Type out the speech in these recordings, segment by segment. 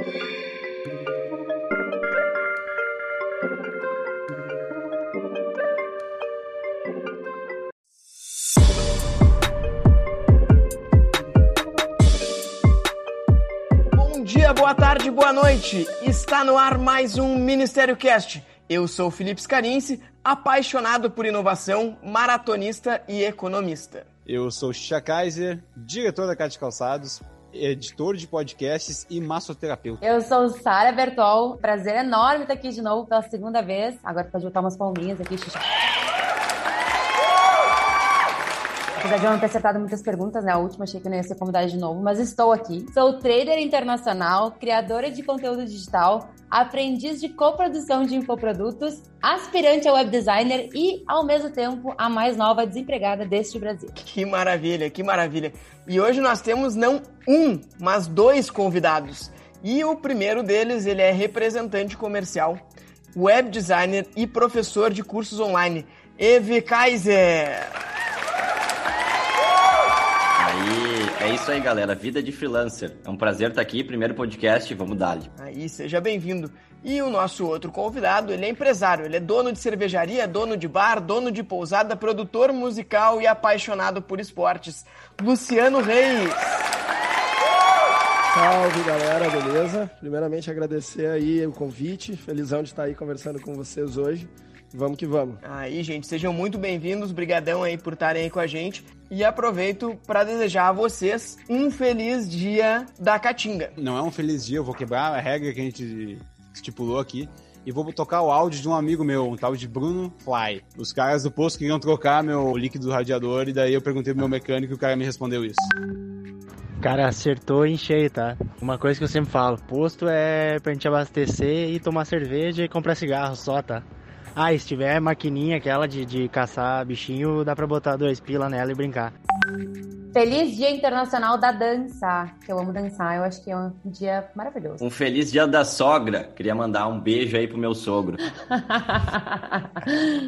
Bom dia, boa tarde, boa noite. Está no ar mais um Ministério Cast. Eu sou Felipe Scarinci, apaixonado por inovação, maratonista e economista. Eu sou Xixa Kaiser, diretor da Casa de Calçados, editor de podcasts e massoterapeuta. Eu sou Sara Bertol. Prazer enorme estar aqui de novo pela segunda vez. Agora pode botar umas palminhas aqui, Xixa. Apesar de eu não ter acertado muitas perguntas, né? A última achei que eu não ia ser convidada de novo, mas estou aqui. Sou trader internacional, criadora de conteúdo digital, aprendiz de coprodução de infoprodutos, aspirante a web designer e, ao mesmo tempo, a mais nova desempregada deste Brasil. Que maravilha, que maravilha. E hoje nós temos não um, mas dois convidados. E o primeiro deles, ele é representante comercial, web designer e professor de cursos online, Eve Kaiser. É isso aí, galera. Vida de freelancer. É um prazer estar aqui. Primeiro podcast, vamos dar. Aí, seja bem-vindo. E o nosso outro convidado, ele é empresário, ele é dono de cervejaria, dono de bar, dono de pousada, produtor musical e apaixonado por esportes. Luciano Reis. Salve galera, beleza? Primeiramente agradecer aí o convite, felizão de estar aí conversando com vocês hoje. Vamos que vamos. Aí, gente, sejam muito bem-vindos, brigadão aí por estarem aí com a gente. E aproveito para desejar a vocês um feliz dia da Caatinga. Não é um feliz dia, eu vou quebrar a regra que a gente estipulou aqui e vou tocar o áudio de um amigo meu, um tal de Bruno Fly. Os caras do posto queriam trocar meu líquido do radiador e daí eu perguntei pro meu mecânico e o cara me respondeu isso. Cara, acertou em cheio, tá? Uma coisa que eu sempre falo, posto é pra gente abastecer e tomar cerveja e comprar cigarro só, tá? Ah, e se tiver maquininha aquela de, de caçar bichinho, dá pra botar dois pila nela e brincar. Feliz Dia Internacional da Dança, que eu amo dançar, eu acho que é um dia maravilhoso. Um feliz dia da sogra. Queria mandar um beijo aí pro meu sogro.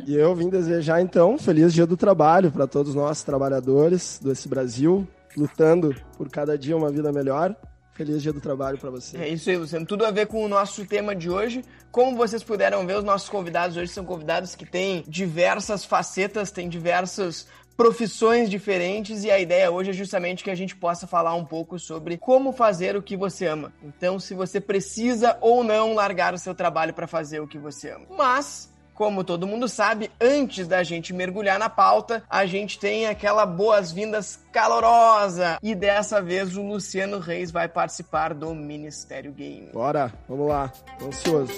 E eu vim desejar então um feliz dia do trabalho para todos nós trabalhadores desse Brasil, lutando por cada dia uma vida melhor. Feliz dia do trabalho para você. É isso aí, Luciano. Tudo a ver com o nosso tema de hoje. Como vocês puderam ver, os nossos convidados hoje são convidados que têm diversas facetas, têm diversas profissões diferentes e a ideia hoje é justamente que a gente possa falar um pouco sobre como fazer o que você ama. Então, se você precisa ou não largar o seu trabalho para fazer o que você ama. Mas como todo mundo sabe, antes da gente mergulhar na pauta, a gente tem aquela boas-vindas calorosa. E dessa vez o Luciano Reis vai participar do Ministério Game. Bora, vamos lá. Tô ansioso.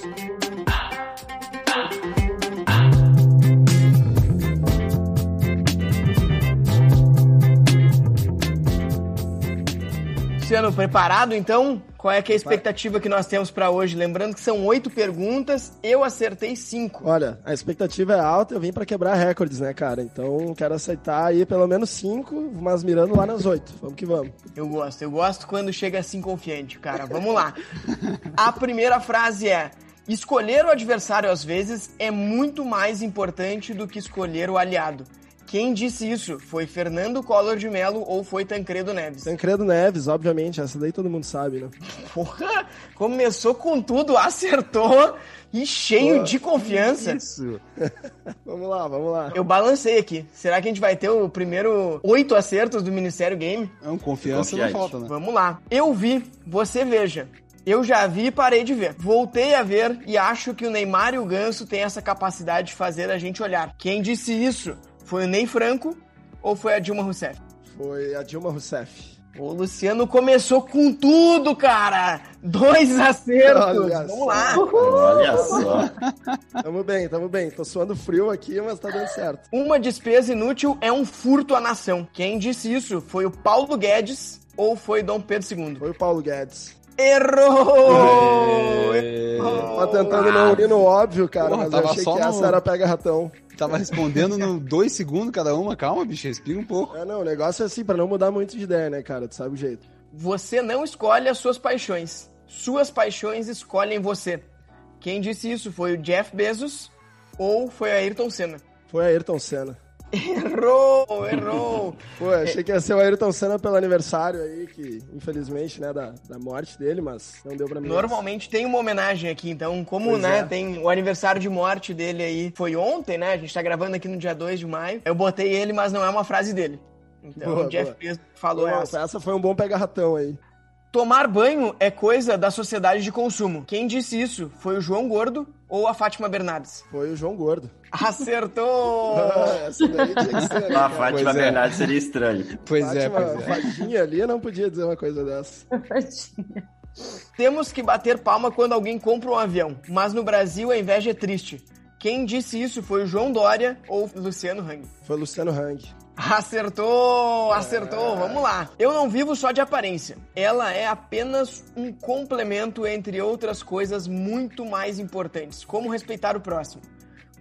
Luciano, preparado então? Qual é, é a expectativa que nós temos para hoje? Lembrando que são oito perguntas, eu acertei cinco. Olha, a expectativa é alta, eu vim para quebrar recordes, né, cara? Então quero aceitar aí pelo menos cinco, mas mirando lá nas oito. Vamos que vamos. Eu gosto, eu gosto quando chega assim confiante, cara. Vamos lá. A primeira frase é: escolher o adversário às vezes é muito mais importante do que escolher o aliado. Quem disse isso? Foi Fernando Collor de Mello ou foi Tancredo Neves? Tancredo Neves, obviamente, essa daí todo mundo sabe, né? Porra, começou com tudo, acertou e cheio Pô, de confiança. Isso. vamos lá, vamos lá. Eu balancei aqui. Será que a gente vai ter o primeiro oito acertos do Ministério Game? É um confiança não falta, né? Vamos lá. Eu vi, você veja. Eu já vi e parei de ver. Voltei a ver e acho que o Neymar e o Ganso têm essa capacidade de fazer a gente olhar. Quem disse isso? Foi o Ney Franco ou foi a Dilma Rousseff? Foi a Dilma Rousseff. O Luciano começou com tudo, cara! Dois acertos! Olha Vamos lá! Olha só. Tamo bem, tamo bem. Tô suando frio aqui, mas tá dando certo. Uma despesa inútil é um furto à nação. Quem disse isso? Foi o Paulo Guedes ou foi Dom Pedro II? Foi o Paulo Guedes. Errou! Tá tentando não ir no óbvio, cara, Porra, mas eu tava achei só que no- essa era pega-ratão. Tava respondendo no dois segundos cada uma. Calma, bicho, respira um pouco. É, não, o negócio é assim, pra não mudar muito de ideia, né, cara? Tu sabe o jeito. Você não escolhe as suas paixões. Suas paixões escolhem você. Quem disse isso foi o Jeff Bezos ou foi a Ayrton Senna? Foi a Ayrton Senna. Errou, errou. Pô, achei que ia ser o Ayrton Senna pelo aniversário aí, que infelizmente, né, da, da morte dele, mas não deu pra mim. Normalmente tem uma homenagem aqui, então, como, Pois né, é. tem o aniversário de morte dele aí, foi ontem, né? A gente tá gravando aqui no dia 2 de maio. Eu botei ele, mas não é uma frase dele. Então, Boa, o Jeff boa. Bezos falou Nossa, essa. essa foi um bom pega-ratão aí. Tomar banho é coisa da sociedade de consumo. Quem disse isso? Foi o João Gordo ou a Fátima Bernardes? Foi o João Gordo. Acertou! Ah, essa daí tinha que ser, né, A? Fátima Pois é. Bernardes seria estranho. Pois é, Fátima, pois é. Fadinha ali não podia dizer uma coisa dessa. Temos que bater palma quando alguém compra um avião, mas no Brasil a inveja é triste. Quem disse isso foi o João Dória ou o Luciano Hang? Foi o Luciano Hang. Acertou, acertou, vamos lá. Eu não vivo só de aparência. Ela é apenas um complemento entre outras coisas muito mais importantes, como respeitar o próximo.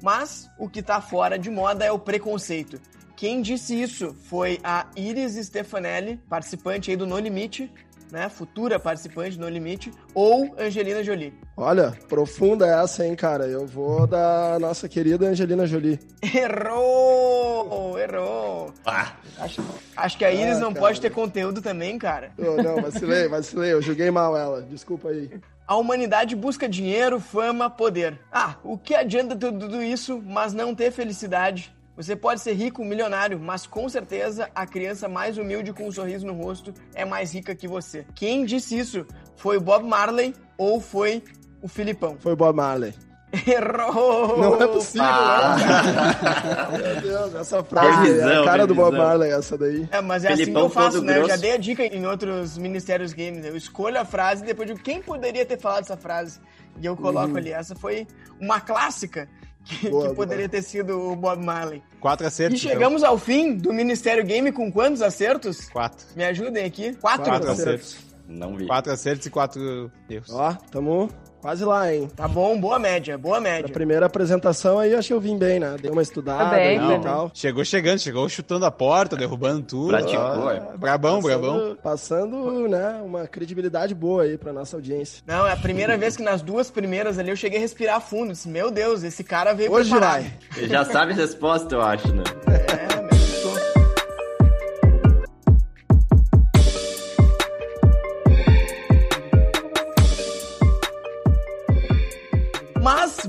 Mas o que tá fora de moda é o preconceito. Quem disse isso foi a Iris Stefanelli, participante aí do No Limite, né? Futura participante do No Limite, ou Angelina Jolie. Olha, profunda essa, hein, cara. Eu vou da nossa querida Angelina Jolie. Errou! Errou! Ah, Acho, acho que a Iris Ah, não cara. pode ter conteúdo também, cara. Oh, não, vacilei, vacilei. Eu julguei mal ela. Desculpa aí. A humanidade busca dinheiro, fama, poder. Ah, o que adianta tudo isso, mas não ter felicidade? Você pode ser rico, milionário, mas com certeza a criança mais humilde com um sorriso no rosto é mais rica que você. Quem disse isso? Foi o Bob Marley ou foi o Filipão? Foi o Bob Marley. Errou! Não é possível, Ah. não. Meu Deus, essa frase é a cara do Bob. Marley, essa daí. É, mas é assim que eu faço, né? Eu já dei a dica em outros Ministérios Games. Eu escolho a frase e depois digo quem poderia ter falado essa frase. E eu coloco ali. Essa foi uma clássica que, Boa, que poderia ter sido o Bob Marley. Quatro E acertos. então. chegamos ao fim do Ministério Game com quantos acertos? Quatro. Me ajudem aqui. Quatro. Quatro acertos. acertos. não vi. Quatro acertos e quatro erros. Ó, tamo quase lá, hein. Tá bom, boa média, boa Na média. primeira apresentação aí, acho que eu vim bem, né? Dei uma estudada Tá bem, e bem. tal. Chegou chegando, chegou chutando a porta, derrubando tudo. Praticou, Ó, é. Brabão, brabão. Passando, passando, né, uma credibilidade boa aí pra nossa audiência. Não, é a primeira vez que nas duas primeiras ali eu cheguei a respirar fundo. Disse, meu Deus, esse cara veio Hoje preparado. vai. Ele já sabe a resposta, eu acho, né?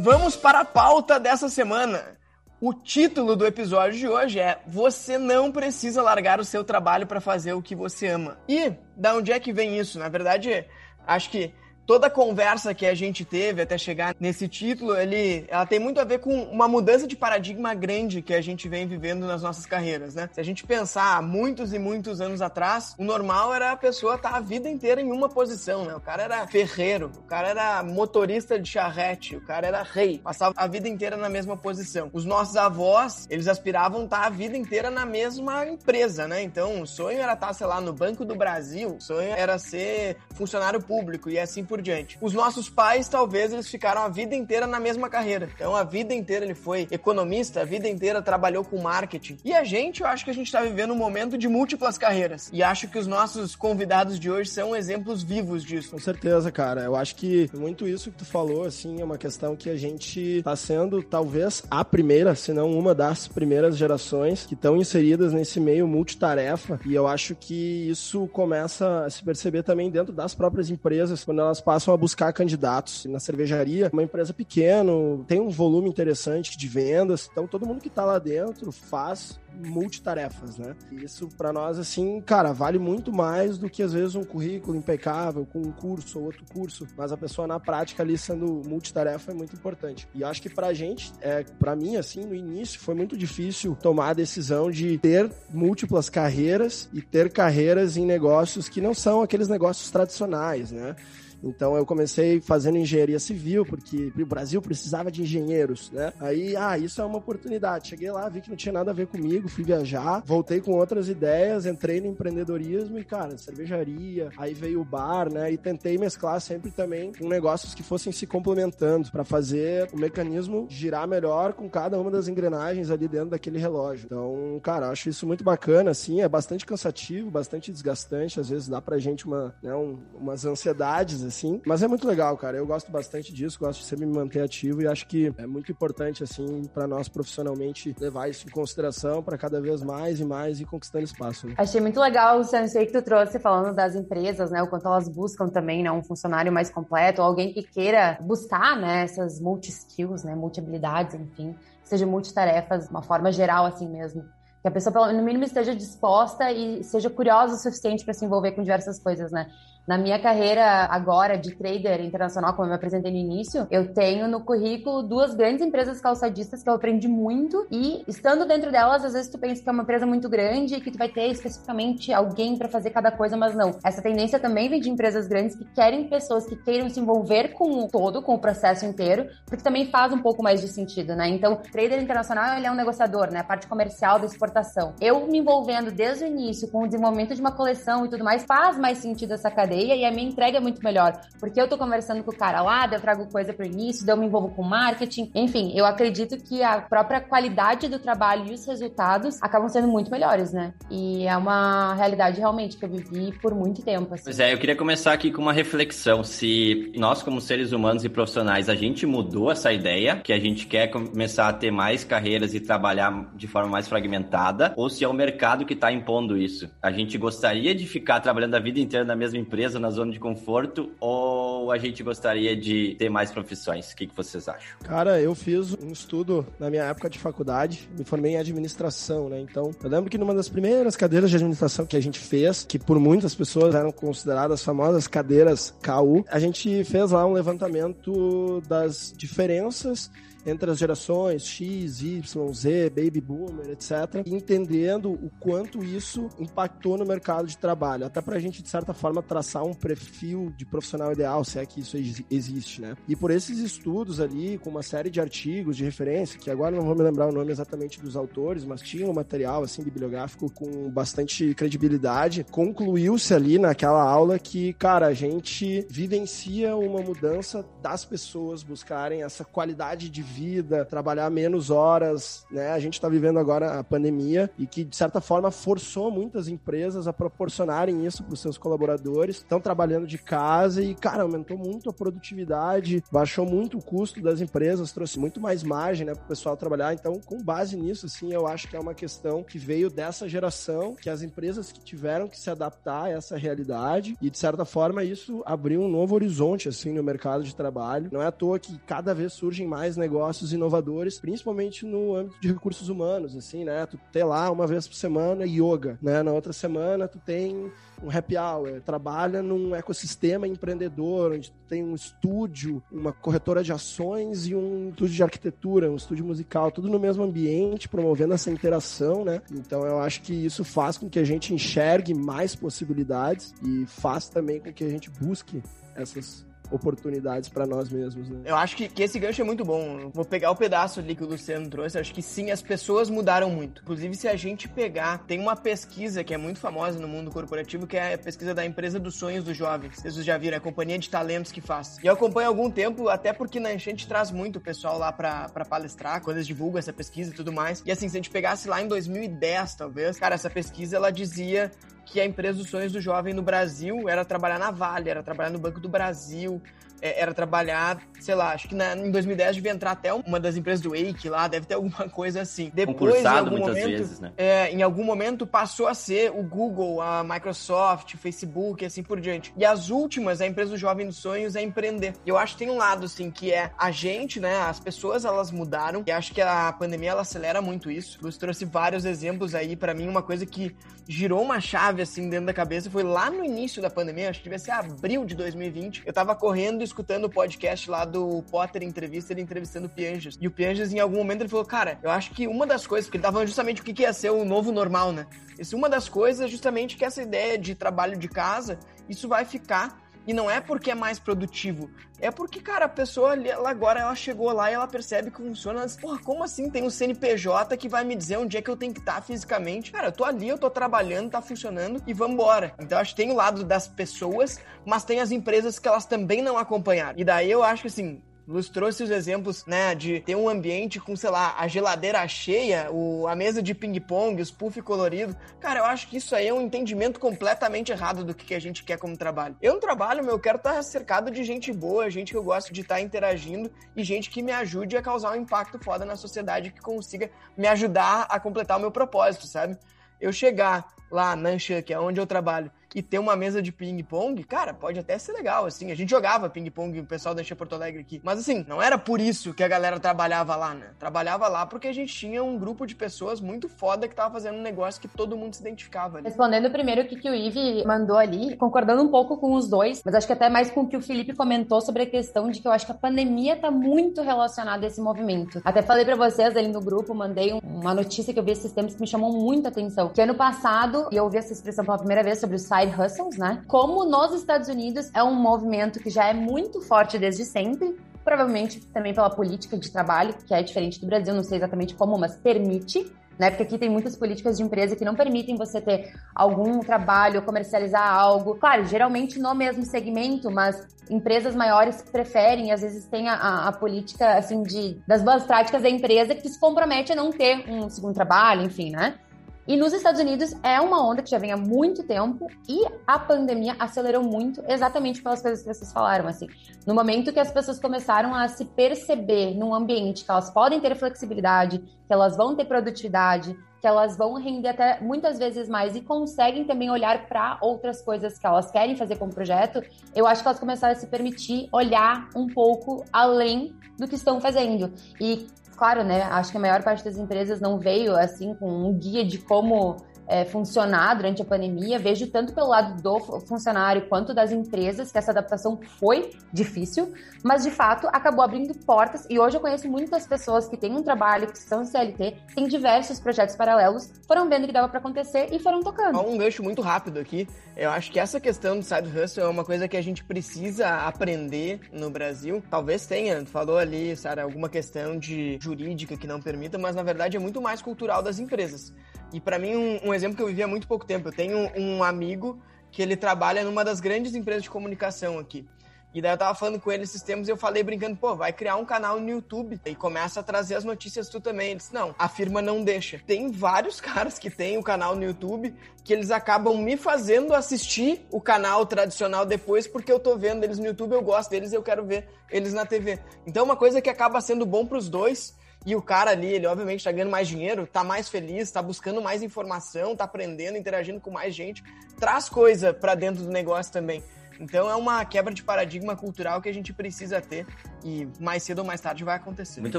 Vamos para a pauta dessa semana. O título do episódio de hoje é Você não precisa largar o seu trabalho para fazer o que você ama. E da onde é que vem isso? Na verdade, acho que toda a conversa que a gente teve até chegar nesse título, ele, ela tem muito a ver com uma mudança de paradigma grande que a gente vem vivendo nas nossas carreiras, né? Se a gente pensar muitos e muitos anos atrás, o normal era a pessoa estar a vida inteira em uma posição, né? O cara era ferreiro, o cara era motorista de charrete, o cara era rei, passava a vida inteira na mesma posição. Os nossos avós, eles aspiravam estar a vida inteira na mesma empresa, né? Então, o sonho era estar, sei lá, no Banco do Brasil, o sonho era ser funcionário público e assim por diante. Os nossos pais, talvez, eles ficaram a vida inteira na mesma carreira. Então, a vida inteira ele foi economista, a vida inteira trabalhou com marketing. E a gente, eu acho que a gente está vivendo um momento de múltiplas carreiras. E acho que os nossos convidados de hoje são exemplos vivos disso. Com certeza, cara. Eu acho que muito isso que tu falou, assim, é uma questão que a gente tá sendo, talvez, a primeira, se não uma das primeiras gerações que estão inseridas nesse meio multitarefa. E eu acho que isso começa a se perceber também dentro das próprias empresas, quando elas passam a buscar candidatos. Na cervejaria, uma empresa pequena, tem um volume interessante de vendas, então todo mundo que tá lá dentro faz multitarefas, né? Isso para nós assim, cara, vale muito mais do que às vezes um currículo impecável com um curso ou outro curso, mas a pessoa na prática ali sendo multitarefa é muito importante. E acho que pra gente, é, para mim assim, no início foi muito difícil tomar a decisão de ter múltiplas carreiras e ter carreiras em negócios que não são aqueles negócios tradicionais, né? Então eu comecei fazendo engenharia civil, porque o Brasil precisava de engenheiros, né? Aí, ah, isso é uma oportunidade. Cheguei lá, vi que não tinha nada a ver comigo, fui viajar, voltei com outras ideias, entrei no empreendedorismo e, cara, cervejaria, aí veio o bar, né? E tentei mesclar sempre também com negócios que fossem se complementando para fazer o mecanismo girar melhor com cada uma das engrenagens ali dentro daquele relógio. Então, cara, acho isso muito bacana, assim, é bastante cansativo, bastante desgastante, às vezes dá pra gente uma, né, um- umas ansiedades, assim. Mas é muito legal, cara. Eu gosto bastante disso, gosto de sempre me manter ativo e acho que é muito importante, assim, para nós profissionalmente levar isso em consideração para cada vez mais e mais ir conquistando espaço. Né? Achei muito legal o sensei que tu trouxe falando das empresas, né? O quanto elas buscam também, né? Um funcionário mais completo, alguém que queira buscar, né? Essas multi-skills, né? Multi-habilidades, enfim. Seja multitarefas, uma forma geral assim mesmo. Que a pessoa, no mínimo, esteja disposta e seja curiosa o suficiente para se envolver com diversas coisas, né? Na minha carreira agora de trader internacional, como eu me apresentei no início, eu tenho no currículo duas grandes empresas calçadistas que eu aprendi muito e estando dentro delas, às vezes tu pensa que é uma empresa muito grande e que tu vai ter especificamente alguém para fazer cada coisa, mas não. Essa tendência também vem de empresas grandes que querem pessoas que queiram se envolver com o todo, com o processo inteiro, porque também faz um pouco mais de sentido, né? Então, trader internacional, ele é um negociador, né? A parte comercial da exportação. Eu me envolvendo desde o início com o desenvolvimento de uma coleção e tudo mais, faz mais sentido essa cadeia e a minha entrega é muito melhor. Porque eu tô conversando com o cara lá, eu trago coisa pro início, eu me envolvo com marketing. Enfim, eu acredito que a própria qualidade do trabalho e os resultados acabam sendo muito melhores, né? E é uma realidade realmente que eu vivi por muito tempo. Assim. Pois é, eu queria começar aqui com uma reflexão. Se nós, como seres humanos e profissionais, a gente mudou essa ideia, que a gente quer começar a ter mais carreiras e trabalhar de forma mais fragmentada, ou se é o mercado que está impondo isso. A gente gostaria de ficar trabalhando a vida inteira na mesma empresa na zona de conforto ou a gente gostaria de ter mais profissões? O que, que vocês acham? Cara, eu fiz um estudo na minha época de faculdade, me formei em administração, né? Então, eu lembro que numa das primeiras cadeiras de administração que a gente fez, que por muitas pessoas eram consideradas famosas cadeiras KU, a gente fez lá um levantamento das diferenças entre as gerações X, Y, Z, Baby Boomer, etc., entendendo o quanto isso impactou no mercado de trabalho, até para a gente, de certa forma, traçar um perfil de profissional ideal, se é que isso existe, né? E por esses estudos ali, com uma série de artigos de referência, que agora não vou me lembrar o nome exatamente dos autores, mas tinha um material, assim, bibliográfico com bastante credibilidade, concluiu-se ali naquela aula que, cara, a gente vivencia uma mudança das pessoas buscarem essa qualidade de vida, trabalhar menos horas, né? A gente está vivendo agora a pandemia e que, de certa forma, forçou muitas empresas a proporcionarem isso para os seus colaboradores. Estão trabalhando de casa e, cara, aumentou muito a produtividade, baixou muito o custo das empresas, trouxe muito mais margem, né, para o pessoal trabalhar. Então, com base nisso, assim, eu acho que é uma questão que veio dessa geração, que as empresas que tiveram que se adaptar a essa realidade e, de certa forma, isso abriu um novo horizonte, assim, no mercado de trabalho. Não é à toa que cada vez surgem mais negócios negócios inovadores, principalmente no âmbito de recursos humanos, assim, né? Tu tem lá uma vez por semana yoga, né? Na outra semana tu tem um happy hour, trabalha num ecossistema empreendedor, onde tu tem um estúdio, uma corretora de ações e um estúdio de arquitetura, um estúdio musical, tudo no mesmo ambiente, promovendo essa interação, né? Então eu acho que isso faz com que a gente enxergue mais possibilidades e faz também com que a gente busque essas oportunidades para nós mesmos, né? Eu acho que, que esse gancho é muito bom. Vou pegar o pedaço ali que o Luciano trouxe. Acho que sim, as pessoas mudaram muito. Inclusive, se a gente pegar, tem uma pesquisa que é muito famosa no mundo corporativo, que é a pesquisa da empresa dos sonhos dos jovens. Vocês já viram, é a companhia de talentos que faz. E eu acompanho há algum tempo, até porque na Enchente traz muito o pessoal lá para palestrar, quando eles divulgam essa pesquisa e tudo mais. E assim, se a gente pegasse lá em 2010, talvez, cara, essa pesquisa ela dizia que a empresa dos sonhos do jovem no Brasil. Era trabalhar na Vale, era trabalhar no Banco do Brasil, é, era trabalhar, sei lá, acho que na, em 2010 devia entrar até uma das empresas do Wake lá, deve ter alguma coisa assim. Depois, em algum momento, vezes, né? é, em algum momento passou a ser o Google, a Microsoft, o Facebook e assim por diante. E as últimas, a empresa do Jovem dos Sonhos é empreender. E eu acho que tem um lado, assim, que é a gente, né, as pessoas, elas mudaram e acho que a pandemia, ela acelera muito isso. Você trouxe vários exemplos aí, para mim, uma coisa que girou uma chave, assim, dentro da cabeça foi lá no início da pandemia, acho que devia ser abril de 2020, eu tava correndo escutando o podcast lá do Potter Entrevista, ele entrevistando o Pianjas. E o Pianjas, em algum momento, ele falou, cara, eu acho que uma das coisas, porque ele tava justamente o que ia ser o novo normal, né? Esse, uma das coisas é justamente que essa ideia de trabalho de casa, isso vai ficar e não é porque é mais produtivo. É porque, cara, a pessoa ela agora ela chegou lá e ela percebe que funciona. Ela diz, Porra, como assim tem um CNPJ que vai me dizer onde é que eu tenho que estar fisicamente? Cara, eu tô ali, eu tô trabalhando, tá funcionando e vambora. Então acho que tem o lado das pessoas, mas tem as empresas que elas também não acompanharam. E daí eu acho que assim, Luz trouxe os exemplos, né, de ter um ambiente com, sei lá, a geladeira cheia, o, a mesa de ping-pong, os puff colorido. Cara, eu acho que isso aí é um entendimento completamente errado do que, a gente quer como trabalho. Eu no trabalho, meu, eu quero estar cercado de gente boa, gente que eu gosto de estar interagindo e gente que me ajude a causar um impacto foda na sociedade que consiga me ajudar a completar o meu propósito, sabe? Eu chegar lá na Anshan, que é onde eu trabalho, e ter uma mesa de ping-pong, cara, pode até ser legal, assim. A gente jogava ping-pong, o pessoal da Enche Porto Alegre aqui. Mas assim, não era por isso que a galera trabalhava lá, né? Trabalhava lá porque a gente tinha um grupo de pessoas muito foda que tava fazendo um negócio que todo mundo se identificava ali. Respondendo primeiro o que, que o Ive mandou ali, concordando um pouco com os dois, mas acho que até mais com o que o Felipe comentou sobre a questão de que eu acho que a pandemia tá muito relacionada a esse movimento. Até falei para vocês ali no grupo, mandei uma notícia que eu vi esses tempos que me chamou muita atenção. Que ano passado, e eu ouvi essa expressão pela primeira vez sobre o side hustles, né? Como nos Estados Unidos é um movimento que já é muito forte desde sempre, provavelmente também pela política de trabalho, que é diferente do Brasil, não sei exatamente como, mas permite. Né? Porque aqui tem muitas políticas de empresa que não permitem você ter algum trabalho, comercializar algo. Claro, geralmente no mesmo segmento, mas empresas maiores preferem, às vezes tem a, a, política assim de das boas práticas da empresa que se compromete a não ter um segundo trabalho, enfim, né? E nos Estados Unidos é uma onda que já vem há muito tempo e a pandemia acelerou muito exatamente pelas coisas que vocês falaram, assim. No momento que as pessoas começaram a se perceber num ambiente que elas podem ter flexibilidade, que elas vão ter produtividade, que elas vão render até muitas vezes mais e conseguem também olhar para outras coisas que elas querem fazer como projeto, eu acho que elas começaram a se permitir olhar um pouco além do que estão fazendo. E claro, né? Acho que a maior parte das empresas não veio assim com um guia de como é, funcionar durante a pandemia. Vejo tanto pelo lado do funcionário quanto das empresas que essa adaptação foi difícil, mas de fato acabou abrindo portas. E hoje eu conheço muitas pessoas que têm um trabalho, que são CLT, têm diversos projetos paralelos, foram vendo que dava para acontecer e foram tocando. Um gancho muito rápido aqui. Eu acho que essa questão do side hustle é uma coisa que a gente precisa aprender no Brasil. Talvez tenha, falou ali, Sara, alguma questão de jurídica que não permita, mas na verdade é muito mais cultural das empresas. E para mim, um, um, exemplo que eu vivi há muito pouco tempo, eu tenho um amigo que ele trabalha numa das grandes empresas de comunicação aqui. E daí eu tava falando com ele esses tempos e eu falei brincando, pô, vai criar um canal no YouTube e começa a trazer as notícias tu também. Ele disse, não, a firma não deixa. Tem vários caras que têm o um canal no YouTube que eles acabam me fazendo assistir o canal tradicional depois porque eu tô vendo eles no YouTube, eu gosto deles eu quero ver eles na TV. Então uma coisa que acaba sendo bom pros dois e o cara ali, ele obviamente está ganhando mais dinheiro, está mais feliz, está buscando mais informação, está aprendendo, interagindo com mais gente, traz coisa para dentro do negócio também. Então é uma quebra de paradigma cultural que a gente precisa ter e mais cedo ou mais tarde vai acontecer. Muito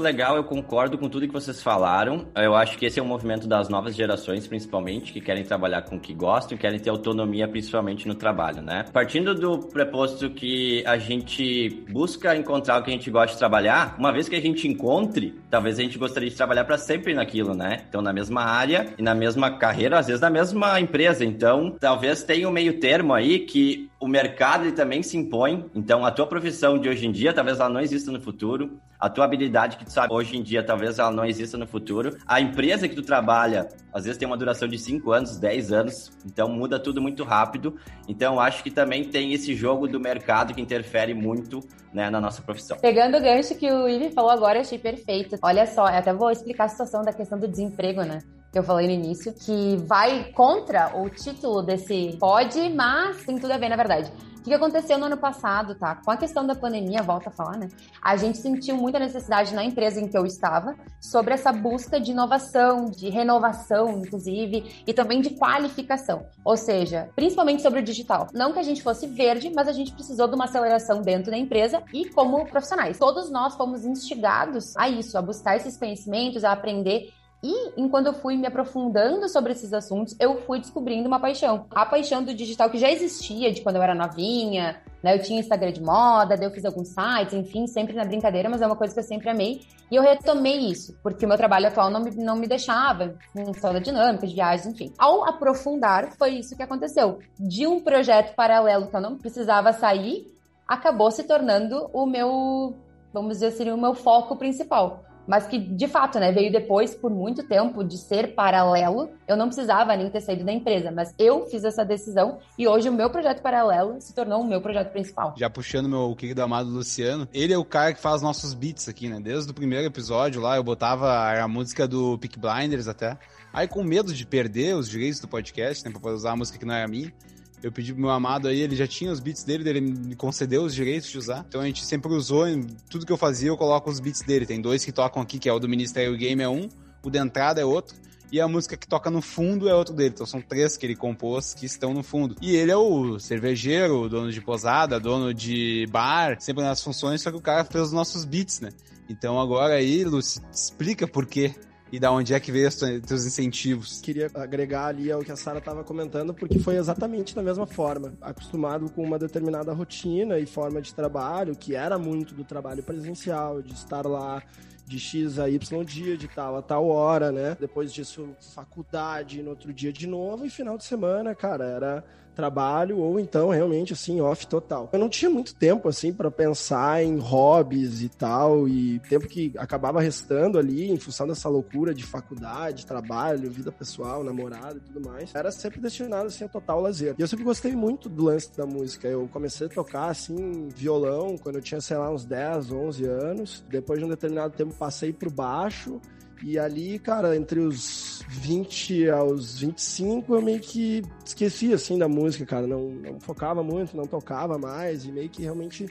legal, eu concordo com tudo que vocês falaram. Eu acho que esse é um movimento das novas gerações, principalmente, que querem trabalhar com o que gostam e querem ter autonomia, principalmente no trabalho, né? Partindo do preposto que a gente busca encontrar o que a gente gosta de trabalhar, uma vez que a gente encontre, talvez a gente gostaria de trabalhar para sempre naquilo, né? Então, na mesma área e na mesma carreira, às vezes na mesma empresa. Então, talvez tenha um meio termo aí que o mercado também se impõe. Então, a tua profissão de hoje em dia, talvez ela não exista no futuro. A tua habilidade que tu sabe hoje em dia, talvez ela não exista no futuro. A empresa que tu trabalha, às vezes tem uma duração de 5 anos, 10 anos. Então, muda tudo muito rápido. Então, acho que também tem esse jogo do mercado que interfere muito né, na nossa profissão. Pegando o gancho que o Ivi falou agora, achei perfeito. Olha só, até vou explicar a situação da questão do desemprego, né? que eu falei no início, que vai contra o título desse pode, mas tem tudo a ver, na verdade. Que aconteceu no ano passado, tá? Com a questão da pandemia, volta a falar, né? A gente sentiu muita necessidade na empresa em que eu estava sobre essa busca de inovação, de renovação, inclusive, e também de qualificação. Ou seja, principalmente sobre o digital. Não que a gente fosse verde, mas a gente precisou de uma aceleração dentro da empresa e como profissionais. Todos nós fomos instigados a isso, a buscar esses conhecimentos, a aprender e enquanto eu fui me aprofundando sobre esses assuntos, eu fui descobrindo uma paixão. A paixão do digital que já existia de quando eu era novinha, né? Eu tinha Instagram de moda, daí eu fiz alguns sites, enfim, sempre na brincadeira, mas é uma coisa que eu sempre amei. E eu retomei isso, porque o meu trabalho atual não me, não me deixava, em da dinâmica, de viagens, enfim. Ao aprofundar, foi isso que aconteceu. De um projeto paralelo que eu não precisava sair, acabou se tornando o meu, vamos dizer assim, o meu foco principal mas que de fato, né, veio depois por muito tempo de ser paralelo. Eu não precisava nem ter saído da empresa, mas eu fiz essa decisão e hoje o meu projeto paralelo se tornou o meu projeto principal. Já puxando meu querido amado Luciano, ele é o cara que faz nossos beats aqui, né? Desde o primeiro episódio lá, eu botava a música do Peak Blinders até. Aí com medo de perder os direitos do podcast, né, pra poder usar a música que não era minha, eu pedi pro meu amado aí, ele já tinha os beats dele, ele me concedeu os direitos de usar. Então a gente sempre usou, em tudo que eu fazia, eu coloco os beats dele. Tem dois que tocam aqui, que é o do Ministério Game é um, o de entrada é outro. E a música que toca no fundo é outro dele. Então são três que ele compôs que estão no fundo. E ele é o cervejeiro, dono de posada, dono de bar, sempre nas funções, só que o cara fez os nossos beats, né? Então agora aí, Lúcio, explica por quê e da onde é que veio os teus incentivos? Queria agregar ali ao que a Sara estava comentando, porque foi exatamente da mesma forma. Acostumado com uma determinada rotina e forma de trabalho, que era muito do trabalho presencial, de estar lá de X a Y dia, de tal a tal hora, né? Depois disso, faculdade, no outro dia de novo, e final de semana, cara, era trabalho ou então realmente assim off total. Eu não tinha muito tempo assim para pensar em hobbies e tal e tempo que acabava restando ali em função dessa loucura de faculdade, trabalho, vida pessoal, namorada e tudo mais. Era sempre destinado assim a total lazer. E eu sempre gostei muito do lance da música. Eu comecei a tocar assim violão quando eu tinha sei lá uns 10, 11 anos. Depois de um determinado tempo passei pro baixo e ali, cara, entre os 20 aos 25, eu meio que esqueci, assim, da música, cara. Não, não focava muito, não tocava mais e meio que realmente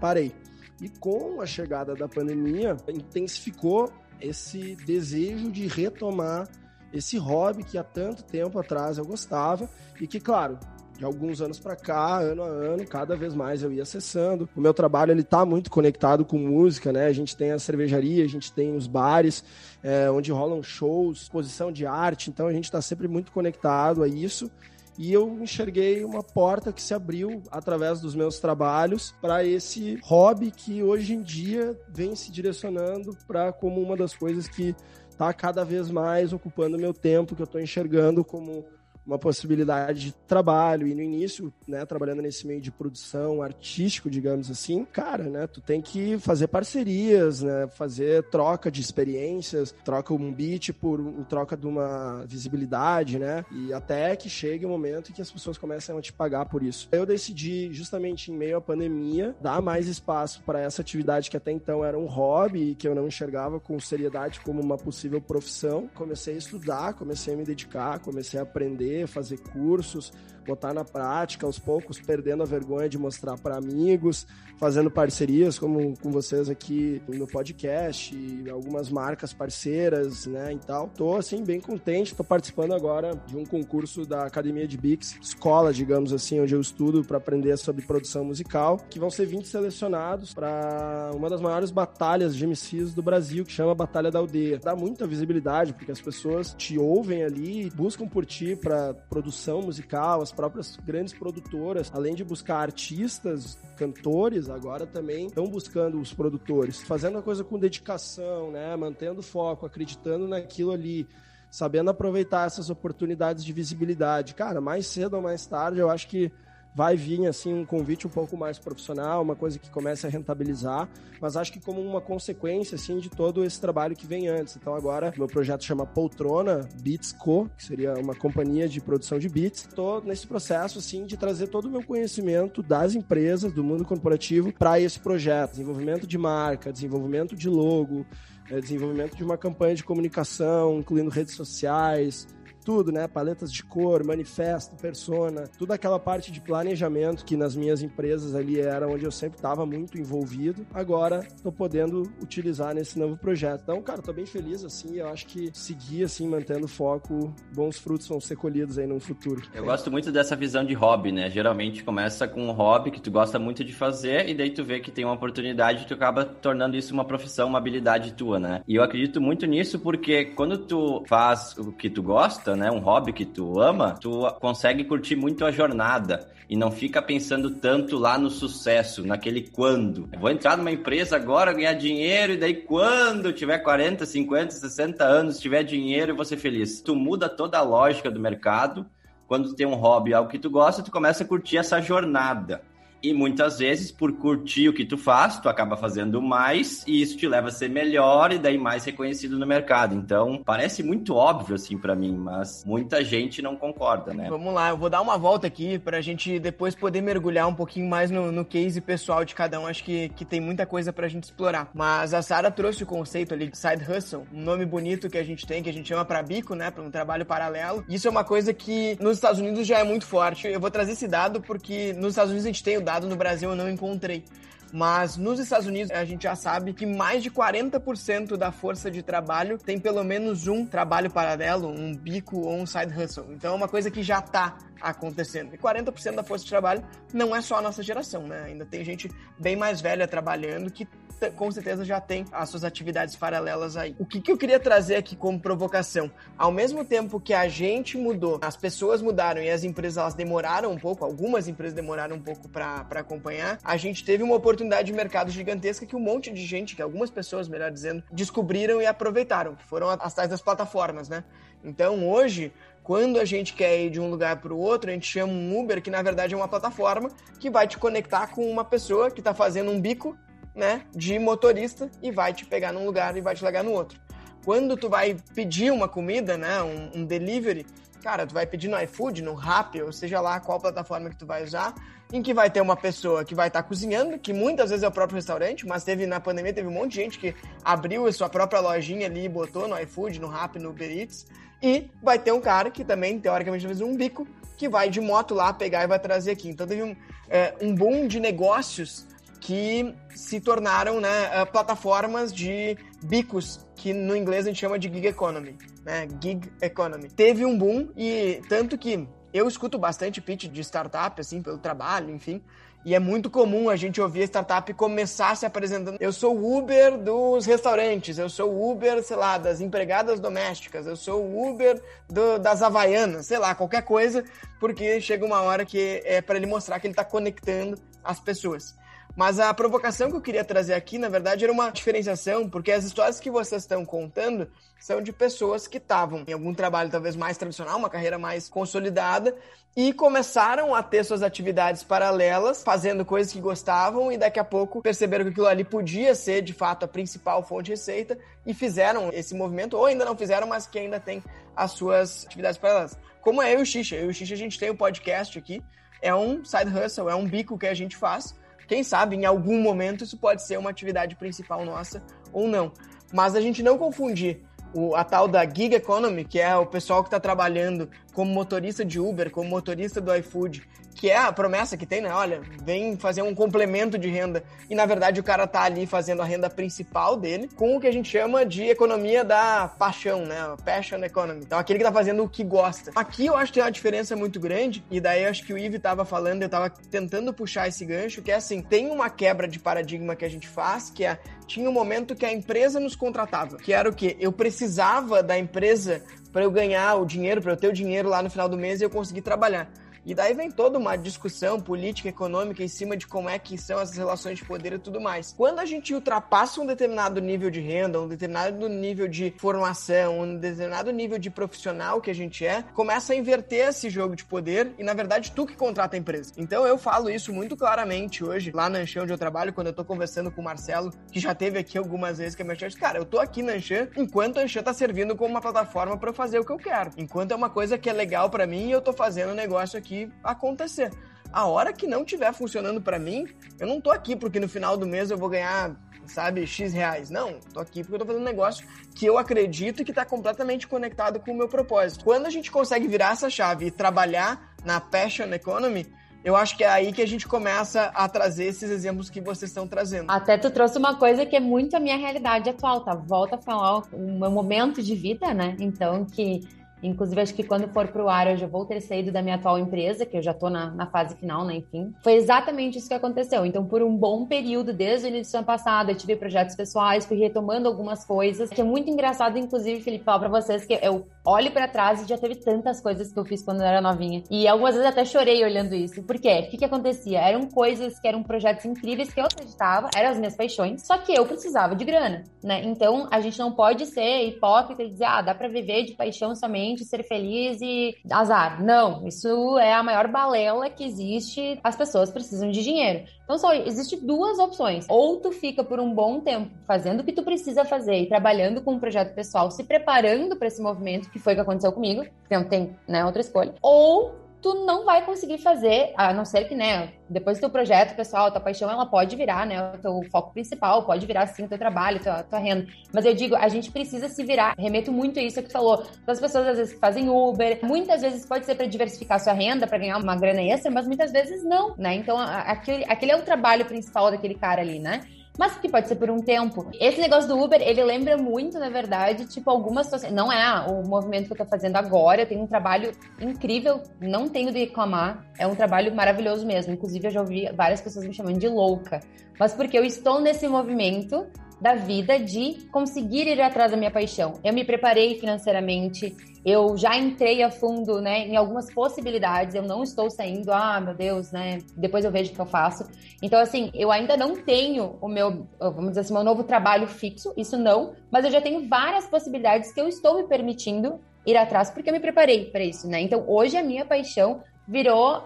parei. E com a chegada da pandemia, intensificou esse desejo de retomar esse hobby que há tanto tempo atrás eu gostava e que, claro, de alguns anos para cá, ano a ano, cada vez mais eu ia acessando. O meu trabalho ele tá muito conectado com música, né? A gente tem a cervejaria, a gente tem os bares, é, onde rolam shows, exposição de arte, então a gente está sempre muito conectado a isso. E eu enxerguei uma porta que se abriu através dos meus trabalhos para esse hobby que hoje em dia vem se direcionando para como uma das coisas que está cada vez mais ocupando meu tempo, que eu estou enxergando como uma possibilidade de trabalho e no início, né, trabalhando nesse meio de produção artístico, digamos assim, cara, né, tu tem que fazer parcerias, né, fazer troca de experiências, troca um beat por troca de uma visibilidade, né, e até que chegue o um momento em que as pessoas começam a te pagar por isso. Eu decidi, justamente em meio à pandemia, dar mais espaço para essa atividade que até então era um hobby e que eu não enxergava com seriedade como uma possível profissão. Comecei a estudar, comecei a me dedicar, comecei a aprender fazer cursos, botar na prática aos poucos, perdendo a vergonha de mostrar para amigos, fazendo parcerias como com vocês aqui no podcast, algumas marcas parceiras, né, e tal. Tô assim bem contente, tô participando agora de um concurso da Academia de Bix, escola, digamos assim, onde eu estudo para aprender sobre produção musical, que vão ser 20 selecionados para uma das maiores batalhas de MCs do Brasil, que chama Batalha da Aldeia. Dá muita visibilidade porque as pessoas te ouvem ali, buscam por ti para produção musical, as próprias grandes produtoras, além de buscar artistas, cantores, agora também estão buscando os produtores, fazendo a coisa com dedicação, né? Mantendo foco, acreditando naquilo ali sabendo aproveitar essas oportunidades de visibilidade. Cara, mais cedo ou mais tarde, eu acho que vai vir assim um convite um pouco mais profissional, uma coisa que comece a rentabilizar, mas acho que como uma consequência assim de todo esse trabalho que vem antes. Então agora meu projeto chama Poltrona Beats Co, que seria uma companhia de produção de beats. Estou nesse processo assim de trazer todo o meu conhecimento das empresas, do mundo corporativo para esse projeto, desenvolvimento de marca, desenvolvimento de logo, eh, desenvolvimento de uma campanha de comunicação, incluindo redes sociais, tudo, né? Paletas de cor, manifesto, persona, toda aquela parte de planejamento que nas minhas empresas ali era onde eu sempre estava muito envolvido. Agora estou podendo utilizar nesse novo projeto. Então, cara, tô bem feliz assim. Eu acho que seguir assim, mantendo foco, bons frutos vão ser colhidos aí no futuro. Eu gosto muito dessa visão de hobby, né? Geralmente começa com um hobby que tu gosta muito de fazer e daí tu vê que tem uma oportunidade e tu acaba tornando isso uma profissão, uma habilidade tua, né? E eu acredito muito nisso porque quando tu faz o que tu gosta, né, um hobby que tu ama, tu consegue curtir muito a jornada e não fica pensando tanto lá no sucesso, naquele quando. vou entrar numa empresa agora, ganhar dinheiro e daí quando tiver 40, 50, 60 anos, tiver dinheiro, eu vou ser feliz. Tu muda toda a lógica do mercado. Quando tu tem um hobby, algo que tu gosta, tu começa a curtir essa jornada. E muitas vezes, por curtir o que tu faz, tu acaba fazendo mais e isso te leva a ser melhor e daí mais reconhecido no mercado. Então, parece muito óbvio assim para mim, mas muita gente não concorda, né? Vamos lá, eu vou dar uma volta aqui pra gente depois poder mergulhar um pouquinho mais no, no case pessoal de cada um. Acho que, que tem muita coisa pra gente explorar. Mas a Sara trouxe o conceito ali de side hustle, um nome bonito que a gente tem, que a gente chama pra bico, né, pra um trabalho paralelo. Isso é uma coisa que nos Estados Unidos já é muito forte. Eu vou trazer esse dado porque nos Estados Unidos a gente tem o dado, no Brasil eu não encontrei. Mas nos Estados Unidos a gente já sabe que mais de 40% da força de trabalho tem pelo menos um trabalho paralelo, um bico ou um side hustle. Então é uma coisa que já está acontecendo. E 40% da força de trabalho não é só a nossa geração, né? Ainda tem gente bem mais velha trabalhando que com certeza já tem as suas atividades paralelas aí. O que, que eu queria trazer aqui como provocação? Ao mesmo tempo que a gente mudou, as pessoas mudaram e as empresas elas demoraram um pouco, algumas empresas demoraram um pouco para acompanhar, a gente teve uma oportunidade de mercado gigantesca que um monte de gente, que algumas pessoas, melhor dizendo, descobriram e aproveitaram, que foram as tais das plataformas, né? Então hoje quando a gente quer ir de um lugar para o outro, a gente chama um Uber, que na verdade é uma plataforma que vai te conectar com uma pessoa que está fazendo um bico né, de motorista e vai te pegar num lugar e vai te largar no outro. Quando tu vai pedir uma comida, né, um, um delivery, cara, tu vai pedir no iFood, no Rappi, ou seja lá qual plataforma que tu vai usar, em que vai ter uma pessoa que vai estar tá cozinhando, que muitas vezes é o próprio restaurante, mas teve na pandemia teve um monte de gente que abriu a sua própria lojinha ali e botou no iFood, no Rappi, no Uber Eats, e vai ter um cara que também, teoricamente, fez um bico, que vai de moto lá pegar e vai trazer aqui. Então teve um, é, um boom de negócios que se tornaram né, eh, plataformas de bicos, que no inglês a gente chama de gig economy, né? Gig economy. Teve um boom e tanto que eu escuto bastante pitch de startup, assim, pelo trabalho, enfim. E é muito comum a gente ouvir a startup começar se apresentando. Eu sou o Uber dos restaurantes, eu sou o Uber, sei lá, das empregadas domésticas, eu sou o Uber do, das havaianas, sei lá, qualquer coisa, porque chega uma hora que é para ele mostrar que ele está conectando as pessoas. Mas a provocação que eu queria trazer aqui, na verdade, era uma diferenciação, porque as histórias que vocês estão contando são de pessoas que estavam em algum trabalho talvez mais tradicional, uma carreira mais consolidada, e começaram a ter suas atividades paralelas, fazendo coisas que gostavam, e daqui a pouco perceberam que aquilo ali podia ser de fato a principal fonte de receita e fizeram esse movimento, ou ainda não fizeram, mas que ainda tem as suas atividades paralelas. Como é eu e o Xixa. Eu e o Xixa a gente tem um podcast aqui, é um side hustle, é um bico que a gente faz quem sabe, em algum momento, isso pode ser uma atividade principal nossa ou não. Mas a gente não confundir o, a tal da gig economy, que é o pessoal que está trabalhando como motorista de Uber, como motorista do iFood, que é a promessa que tem, né? Olha, vem fazer um complemento de renda. E na verdade o cara tá ali fazendo a renda principal dele com o que a gente chama de economia da paixão, né? Passion economy. Então aquele que tá fazendo o que gosta. Aqui eu acho que tem uma diferença muito grande, e daí eu acho que o Ive tava falando, eu tava tentando puxar esse gancho, que é assim, tem uma quebra de paradigma que a gente faz, que é tinha um momento que a empresa nos contratava, que era o quê? Eu precisava da empresa para eu ganhar o dinheiro, para eu ter o dinheiro lá no final do mês e eu conseguir trabalhar. E daí vem toda uma discussão política, econômica em cima de como é que são essas relações de poder e tudo mais. Quando a gente ultrapassa um determinado nível de renda, um determinado nível de formação, um determinado nível de profissional que a gente é, começa a inverter esse jogo de poder e, na verdade, tu que contrata a empresa. Então eu falo isso muito claramente hoje, lá na Anchã, onde eu trabalho, quando eu tô conversando com o Marcelo, que já teve aqui algumas vezes, que é meu chefe, cara, eu tô aqui na Anchã enquanto a Anchã tá servindo como uma plataforma para eu fazer o que eu quero. Enquanto é uma coisa que é legal para mim e eu tô fazendo um negócio aqui acontecer. A hora que não estiver funcionando para mim, eu não tô aqui porque no final do mês eu vou ganhar, sabe, X reais. Não, tô aqui porque eu tô fazendo um negócio que eu acredito e que tá completamente conectado com o meu propósito. Quando a gente consegue virar essa chave e trabalhar na passion economy, eu acho que é aí que a gente começa a trazer esses exemplos que vocês estão trazendo. Até tu trouxe uma coisa que é muito a minha realidade atual, tá? Volta a falar o meu momento de vida, né? Então, que Inclusive, acho que quando for pro ar, eu já vou ter saído da minha atual empresa, que eu já tô na, na fase final, né? Enfim. Foi exatamente isso que aconteceu. Então, por um bom período, desde o início do ano passado, eu tive projetos pessoais, fui retomando algumas coisas, que é muito engraçado, inclusive, Felipe, falar pra vocês que eu olho para trás e já teve tantas coisas que eu fiz quando eu era novinha. E algumas vezes até chorei olhando isso. Por quê? O que, que acontecia? Eram coisas que eram projetos incríveis que eu acreditava, eram as minhas paixões, só que eu precisava de grana, né? Então, a gente não pode ser hipócrita e dizer, ah, dá pra viver de paixão somente somente ser feliz e azar. Não, isso é a maior balela que existe. As pessoas precisam de dinheiro. Então só existe duas opções. Ou tu fica por um bom tempo fazendo o que tu precisa fazer e trabalhando com um projeto pessoal, se preparando para esse movimento, que foi o que aconteceu comigo, não tem né, outra escolha. Ou tu não vai conseguir fazer, a não ser que, né, depois do teu projeto pessoal, tua paixão, ela pode virar, né, o teu foco principal, pode virar, sim, o teu trabalho, tua, tua renda. Mas eu digo, a gente precisa se virar, remeto muito a isso que tu falou, das pessoas às vezes que fazem Uber, muitas vezes pode ser para diversificar sua renda, para ganhar uma grana extra, mas muitas vezes não, né, então aquele, aquele é o trabalho principal daquele cara ali, né mas que pode ser por um tempo. Esse negócio do Uber, ele lembra muito, na verdade, tipo, algumas situações. Não é o movimento que eu tô fazendo agora, eu tenho um trabalho incrível, não tenho de reclamar, é um trabalho maravilhoso mesmo. Inclusive, eu já ouvi várias pessoas me chamando de louca, mas porque eu estou nesse movimento da vida de conseguir ir atrás da minha paixão. Eu me preparei financeiramente, eu já entrei a fundo, né, em algumas possibilidades, eu não estou saindo, ah, meu Deus, né, depois eu vejo o que eu faço. Então, assim, eu ainda não tenho o meu, vamos dizer assim, meu novo trabalho fixo, isso não, mas eu já tenho várias possibilidades que eu estou me permitindo ir atrás porque eu me preparei para isso, né? Então, hoje a minha paixão virou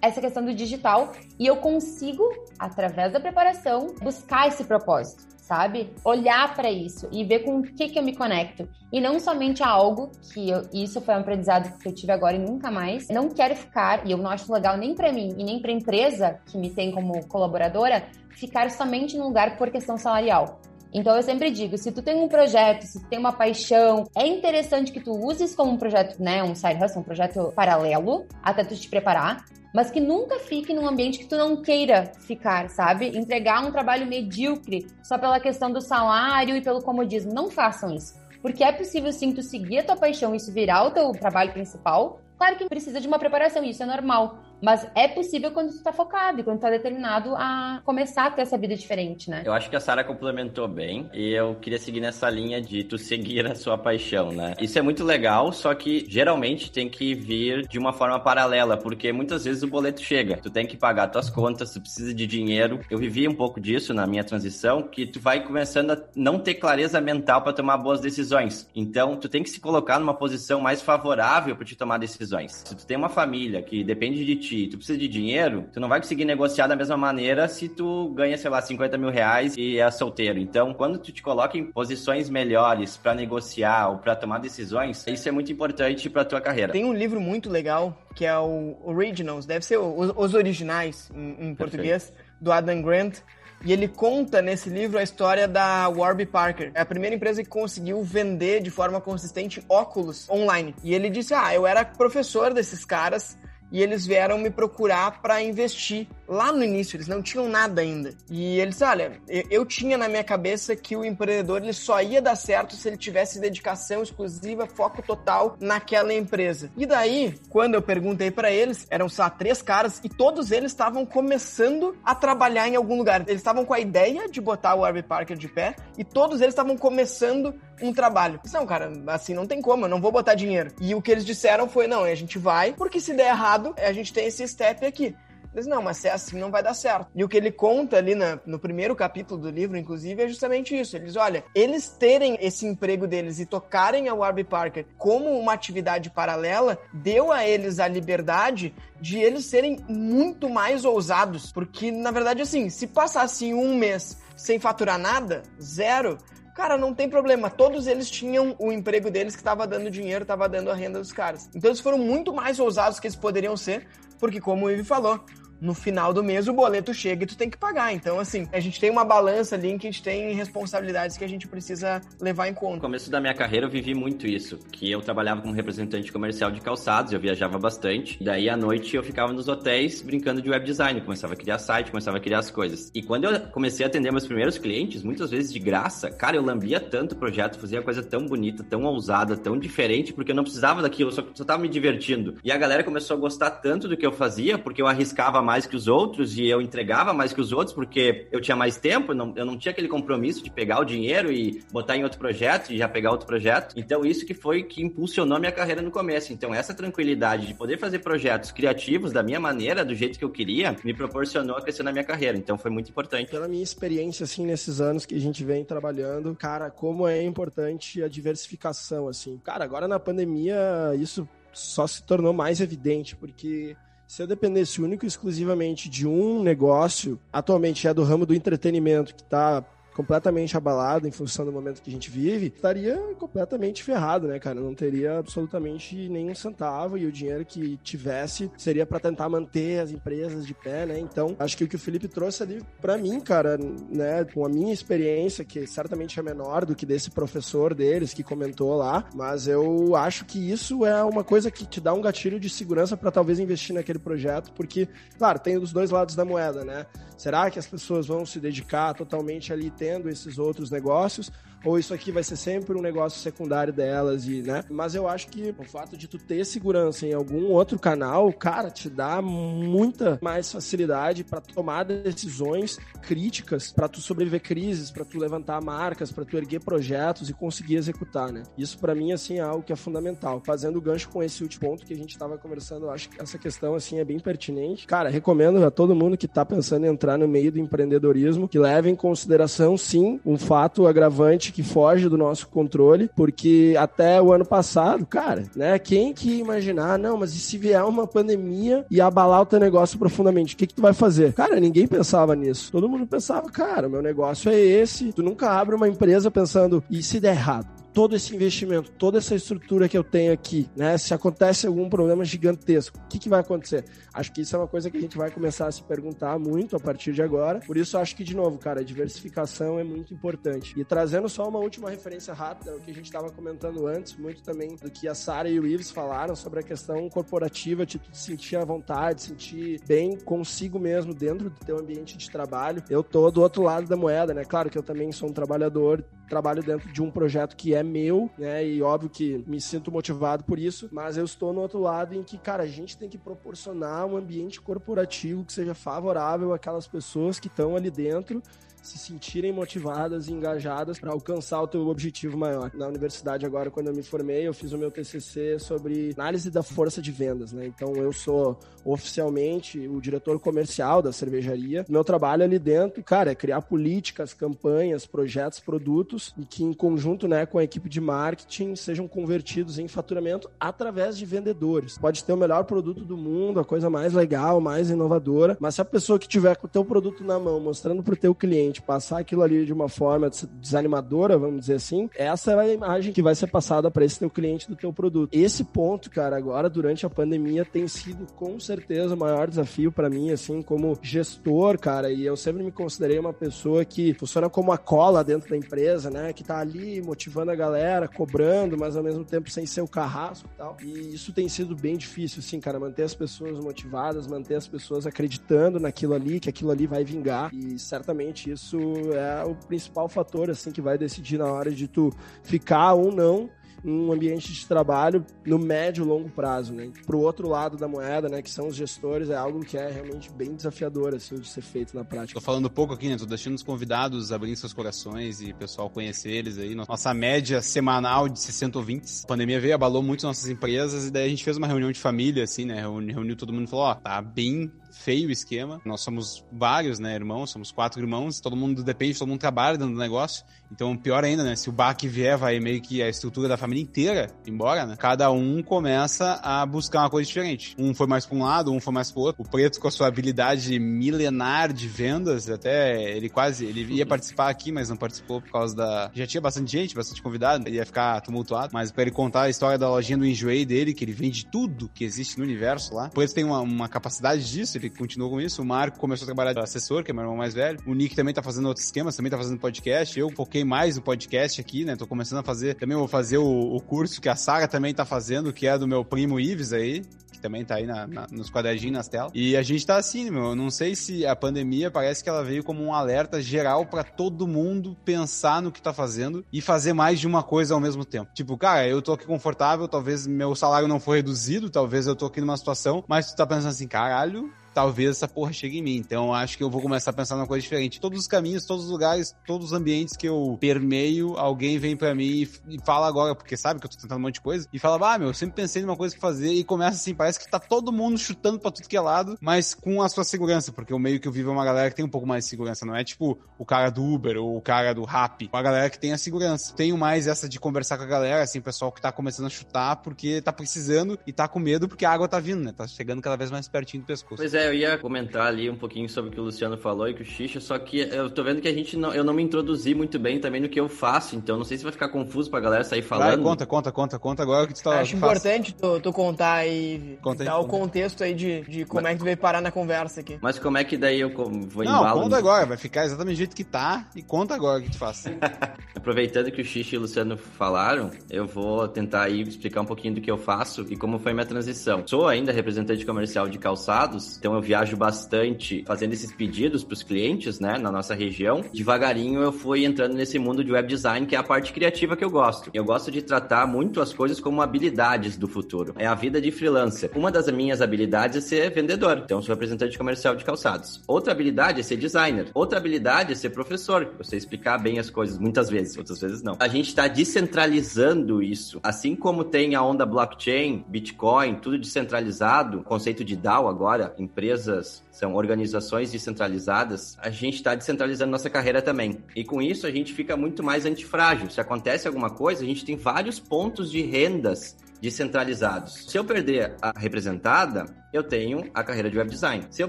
essa questão do digital e eu consigo, através da preparação, buscar esse propósito, sabe? Olhar para isso e ver com o que, que eu me conecto. E não somente a algo que eu, isso foi um aprendizado que eu tive agora e nunca mais. não quero ficar, e eu não acho legal nem para mim e nem para empresa que me tem como colaboradora, ficar somente num lugar por questão salarial. Então eu sempre digo, se tu tem um projeto, se tu tem uma paixão, é interessante que tu uses como um projeto, né, um side hustle, um projeto paralelo, até tu te preparar, mas que nunca fique num ambiente que tu não queira ficar, sabe? Entregar um trabalho medíocre só pela questão do salário e pelo comodismo. Não façam isso. Porque é possível sim tu seguir a tua paixão e isso virar o teu trabalho principal. Claro que precisa de uma preparação, isso é normal. Mas é possível quando tu tá focado e quando tu tá determinado a começar a ter essa vida diferente, né? Eu acho que a Sara complementou bem e eu queria seguir nessa linha de tu seguir a sua paixão, né? Isso é muito legal, só que geralmente tem que vir de uma forma paralela, porque muitas vezes o boleto chega, tu tem que pagar tuas contas, tu precisa de dinheiro. Eu vivi um pouco disso na minha transição, que tu vai começando a não ter clareza mental para tomar boas decisões. Então, tu tem que se colocar numa posição mais favorável para te tomar decisões. Se tu tem uma família que depende de ti, ti, tu precisa de dinheiro, tu não vai conseguir negociar da mesma maneira se tu ganha, sei lá, 50 mil reais e é solteiro. Então, quando tu te coloca em posições melhores para negociar ou para tomar decisões, isso é muito importante para tua carreira. Tem um livro muito legal que é o Originals, deve ser os, originais em, em português, do Adam Grant. E ele conta nesse livro a história da Warby Parker. É a primeira empresa que conseguiu vender de forma consistente óculos online. E ele disse: Ah, eu era professor desses caras e eles vieram me procurar para investir lá no início, eles não tinham nada ainda. E eles, olha, eu, tinha na minha cabeça que o empreendedor ele só ia dar certo se ele tivesse dedicação exclusiva, foco total naquela empresa. E daí, quando eu perguntei para eles, eram só três caras e todos eles estavam começando a trabalhar em algum lugar. Eles estavam com a ideia de botar o Harvey Parker de pé e todos eles estavam começando um trabalho. Não, cara, assim não tem como, eu não vou botar dinheiro. E o que eles disseram foi: não, a gente vai, porque se der errado, a gente tem esse step aqui. Eles, não, mas se é assim não vai dar certo. E o que ele conta ali na, no primeiro capítulo do livro, inclusive, é justamente isso. Eles, olha, eles terem esse emprego deles e tocarem a Warby Parker como uma atividade paralela, deu a eles a liberdade de eles serem muito mais ousados. Porque, na verdade, assim, se passasse um mês sem faturar nada, zero, Cara, não tem problema. Todos eles tinham o emprego deles que estava dando dinheiro, estava dando a renda dos caras. Então eles foram muito mais ousados que eles poderiam ser, porque como o Ivi falou, no final do mês o boleto chega e tu tem que pagar. Então, assim, a gente tem uma balança ali em que a gente tem responsabilidades que a gente precisa levar em conta. No começo da minha carreira eu vivi muito isso, que eu trabalhava como representante comercial de calçados, eu viajava bastante. Daí à noite eu ficava nos hotéis brincando de web design, começava a criar site, começava a criar as coisas. E quando eu comecei a atender meus primeiros clientes, muitas vezes de graça, cara, eu lambia tanto o projeto, fazia coisa tão bonita, tão ousada, tão diferente, porque eu não precisava daquilo, eu só, só tava me divertindo. E a galera começou a gostar tanto do que eu fazia, porque eu arriscava mais que os outros e eu entregava mais que os outros porque eu tinha mais tempo, não, eu não tinha aquele compromisso de pegar o dinheiro e botar em outro projeto e já pegar outro projeto. Então, isso que foi que impulsionou minha carreira no começo. Então, essa tranquilidade de poder fazer projetos criativos da minha maneira, do jeito que eu queria, me proporcionou a crescer na minha carreira. Então, foi muito importante. Pela minha experiência, assim, nesses anos que a gente vem trabalhando, cara, como é importante a diversificação, assim. Cara, agora na pandemia, isso só se tornou mais evidente, porque se eu dependesse único e exclusivamente de um negócio, atualmente é do ramo do entretenimento, que está completamente abalado em função do momento que a gente vive, estaria completamente ferrado, né, cara? Não teria absolutamente nenhum centavo e o dinheiro que tivesse seria para tentar manter as empresas de pé, né? Então, acho que o que o Felipe trouxe ali para mim, cara, né, com a minha experiência, que certamente é menor do que desse professor deles que comentou lá, mas eu acho que isso é uma coisa que te dá um gatilho de segurança para talvez investir naquele projeto, porque, claro, tem os dois lados da moeda, né? Será que as pessoas vão se dedicar totalmente ali tendo esses outros negócios? Ou isso aqui vai ser sempre um negócio secundário delas e, né? Mas eu acho que o fato de tu ter segurança em algum outro canal, cara, te dá muita mais facilidade para tomar decisões críticas, para tu sobreviver crises, para tu levantar marcas, para tu erguer projetos e conseguir executar, né? Isso para mim assim é algo que é fundamental. Fazendo gancho com esse último ponto que a gente estava conversando, eu acho que essa questão assim é bem pertinente. Cara, recomendo a todo mundo que tá pensando em entrar no meio do empreendedorismo que leve em consideração sim um fato agravante que foge do nosso controle, porque até o ano passado, cara, né, quem que imaginar, não, mas e se vier uma pandemia e abalar o teu negócio profundamente, o que que tu vai fazer? Cara, ninguém pensava nisso. Todo mundo pensava, cara, meu negócio é esse. Tu nunca abre uma empresa pensando, e se der errado? Todo esse investimento, toda essa estrutura que eu tenho aqui, né? Se acontece algum problema gigantesco, o que, que vai acontecer? Acho que isso é uma coisa que a gente vai começar a se perguntar muito a partir de agora. Por isso, acho que, de novo, cara, a diversificação é muito importante. E trazendo só uma última referência rápida, o que a gente estava comentando antes, muito também do que a Sara e o Ives falaram sobre a questão corporativa, de te sentir à vontade, sentir bem consigo mesmo dentro do teu ambiente de trabalho. Eu tô do outro lado da moeda, né? Claro que eu também sou um trabalhador, trabalho dentro de um projeto que é meu, né? E óbvio que me sinto motivado por isso, mas eu estou no outro lado em que, cara, a gente tem que proporcionar um ambiente corporativo que seja favorável àquelas pessoas que estão ali dentro se sentirem motivadas e engajadas para alcançar o teu objetivo maior. Na universidade agora, quando eu me formei, eu fiz o meu TCC sobre análise da força de vendas, né? Então eu sou oficialmente o diretor comercial da cervejaria. Meu trabalho ali dentro, cara, é criar políticas, campanhas, projetos, produtos e que em conjunto, né, com a equipe de marketing sejam convertidos em faturamento através de vendedores. Pode ter o melhor produto do mundo, a coisa mais legal, mais inovadora, mas se a pessoa que tiver com o teu produto na mão, mostrando pro teu cliente passar aquilo ali de uma forma desanimadora, vamos dizer assim, essa é a imagem que vai ser passada para esse teu cliente do teu produto. Esse ponto, cara, agora durante a pandemia tem sido com certeza o maior desafio para mim, assim, como gestor, cara, e eu sempre me considerei uma pessoa que funciona como a cola dentro da empresa, né, que tá ali motivando a galera, cobrando, mas ao mesmo tempo sem ser o carrasco e tal. E isso tem sido bem difícil, assim, cara, manter as pessoas motivadas, manter as pessoas acreditando naquilo ali, que aquilo ali vai vingar. E certamente isso isso é o principal fator assim que vai decidir na hora de tu ficar ou não um ambiente de trabalho no médio e longo prazo, né? Pro outro lado da moeda, né, que são os gestores, é algo que é realmente bem desafiador, assim, de ser feito na prática. Tô falando pouco aqui, né? Tô deixando os convidados abrirem seus corações e o pessoal conhecer eles aí. Nossa média semanal de 60 ouvintes. A pandemia veio, abalou muito nossas empresas e daí a gente fez uma reunião de família, assim, né? Reuniu todo mundo e falou, ó, oh, tá bem feio o esquema. Nós somos vários, né, irmãos, somos quatro irmãos, todo mundo depende, todo mundo trabalha dentro do negócio. Então, pior ainda, né, se o baque vier, vai meio que a estrutura da família inteira embora, né? Cada um começa a buscar uma coisa diferente. Um foi mais para um lado, um foi mais para outro. O Preto com a sua habilidade milenar de vendas, até ele quase, ele ia participar aqui, mas não participou por causa da... Já tinha bastante gente, bastante convidado, ele ia ficar tumultuado, mas para ele contar a história da lojinha do Enjoei dele, que ele vende tudo que existe no universo lá. O Preto tem uma, uma capacidade disso, ele continuou com isso. O Marco começou a trabalhar de assessor, que é meu irmão mais velho. O Nick também tá fazendo outros esquemas, também tá fazendo podcast. Eu foquei mais no podcast aqui, né? Tô começando a fazer, também vou fazer o, o curso que a Sara também tá fazendo, que é do meu primo Ives aí, que também tá aí na, na, nos quadradinhos nas telas. E a gente tá assim, meu. Eu não sei se a pandemia parece que ela veio como um alerta geral para todo mundo pensar no que tá fazendo e fazer mais de uma coisa ao mesmo tempo. Tipo, cara, eu tô aqui confortável, talvez meu salário não foi reduzido, talvez eu tô aqui numa situação, mas tu tá pensando assim, caralho, talvez essa porra chegue em mim. Então acho que eu vou começar a pensar numa coisa diferente. Todos os caminhos, todos os lugares, todos os ambientes que eu permeio, alguém vem para mim e, fala agora, porque sabe que eu tô tentando um monte de coisa, e fala, ah, meu, eu sempre pensei numa coisa que fazer, e começa assim, parece que tá todo mundo chutando pra tudo que é lado, mas com a sua segurança, porque o meio que eu vivo é uma galera que tem um pouco mais de segurança, não é tipo o cara do Uber ou o cara do Rap, uma galera que tem a segurança. Tenho mais essa de conversar com a galera, assim, o pessoal que tá começando a chutar porque tá precisando e tá com medo porque a água tá vindo, né? Tá chegando cada vez mais pertinho do pescoço. Pois é, eu ia comentar ali um pouquinho sobre o que o Luciano falou e que o Xixa, só que eu tô vendo que a gente não, eu não me introduzi muito bem também no que eu faço, então não sei se vai ficar confuso pra galera sair falando. Vai, conta, conta, conta, conta agora o que tu tá Acho importante tu, tu, contar aí, conta dar o contexto aí de, de como Mas... é que tu veio parar na conversa aqui. Mas como é que daí eu vou Não, embalo conta agora, vai ficar exatamente do jeito que tá e conta agora o que tu faz. Aproveitando que o Xixa e o Luciano falaram, eu vou tentar aí explicar um pouquinho do que eu faço e como foi minha transição. Sou ainda representante comercial de calçados, então eu viajo bastante fazendo esses pedidos para os clientes, né, na nossa região. Devagarinho eu fui entrando nesse mundo de web design, que é a parte criativa que eu gosto. Eu gosto de tratar muito as coisas como habilidades do futuro. É a vida de freelancer. Uma das minhas habilidades é ser vendedor, então sou representante comercial de calçados. Outra habilidade é ser designer. Outra habilidade é ser professor. Sei explicar bem as coisas muitas vezes, outras vezes não. A gente está descentralizando isso. Assim como tem a onda blockchain, Bitcoin, tudo descentralizado, conceito de DAO agora, empresas são organizações descentralizadas, a gente está descentralizando nossa carreira também. E com isso a gente fica muito mais antifrágil. Se acontece alguma coisa, a gente tem vários pontos de rendas descentralizados. Se eu perder a representada, eu tenho a carreira de web design. Se eu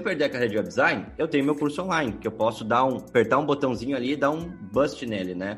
perder a carreira de web design, eu tenho meu curso online, que eu posso dar um apertar um botãozinho ali e dar um bust nele, né?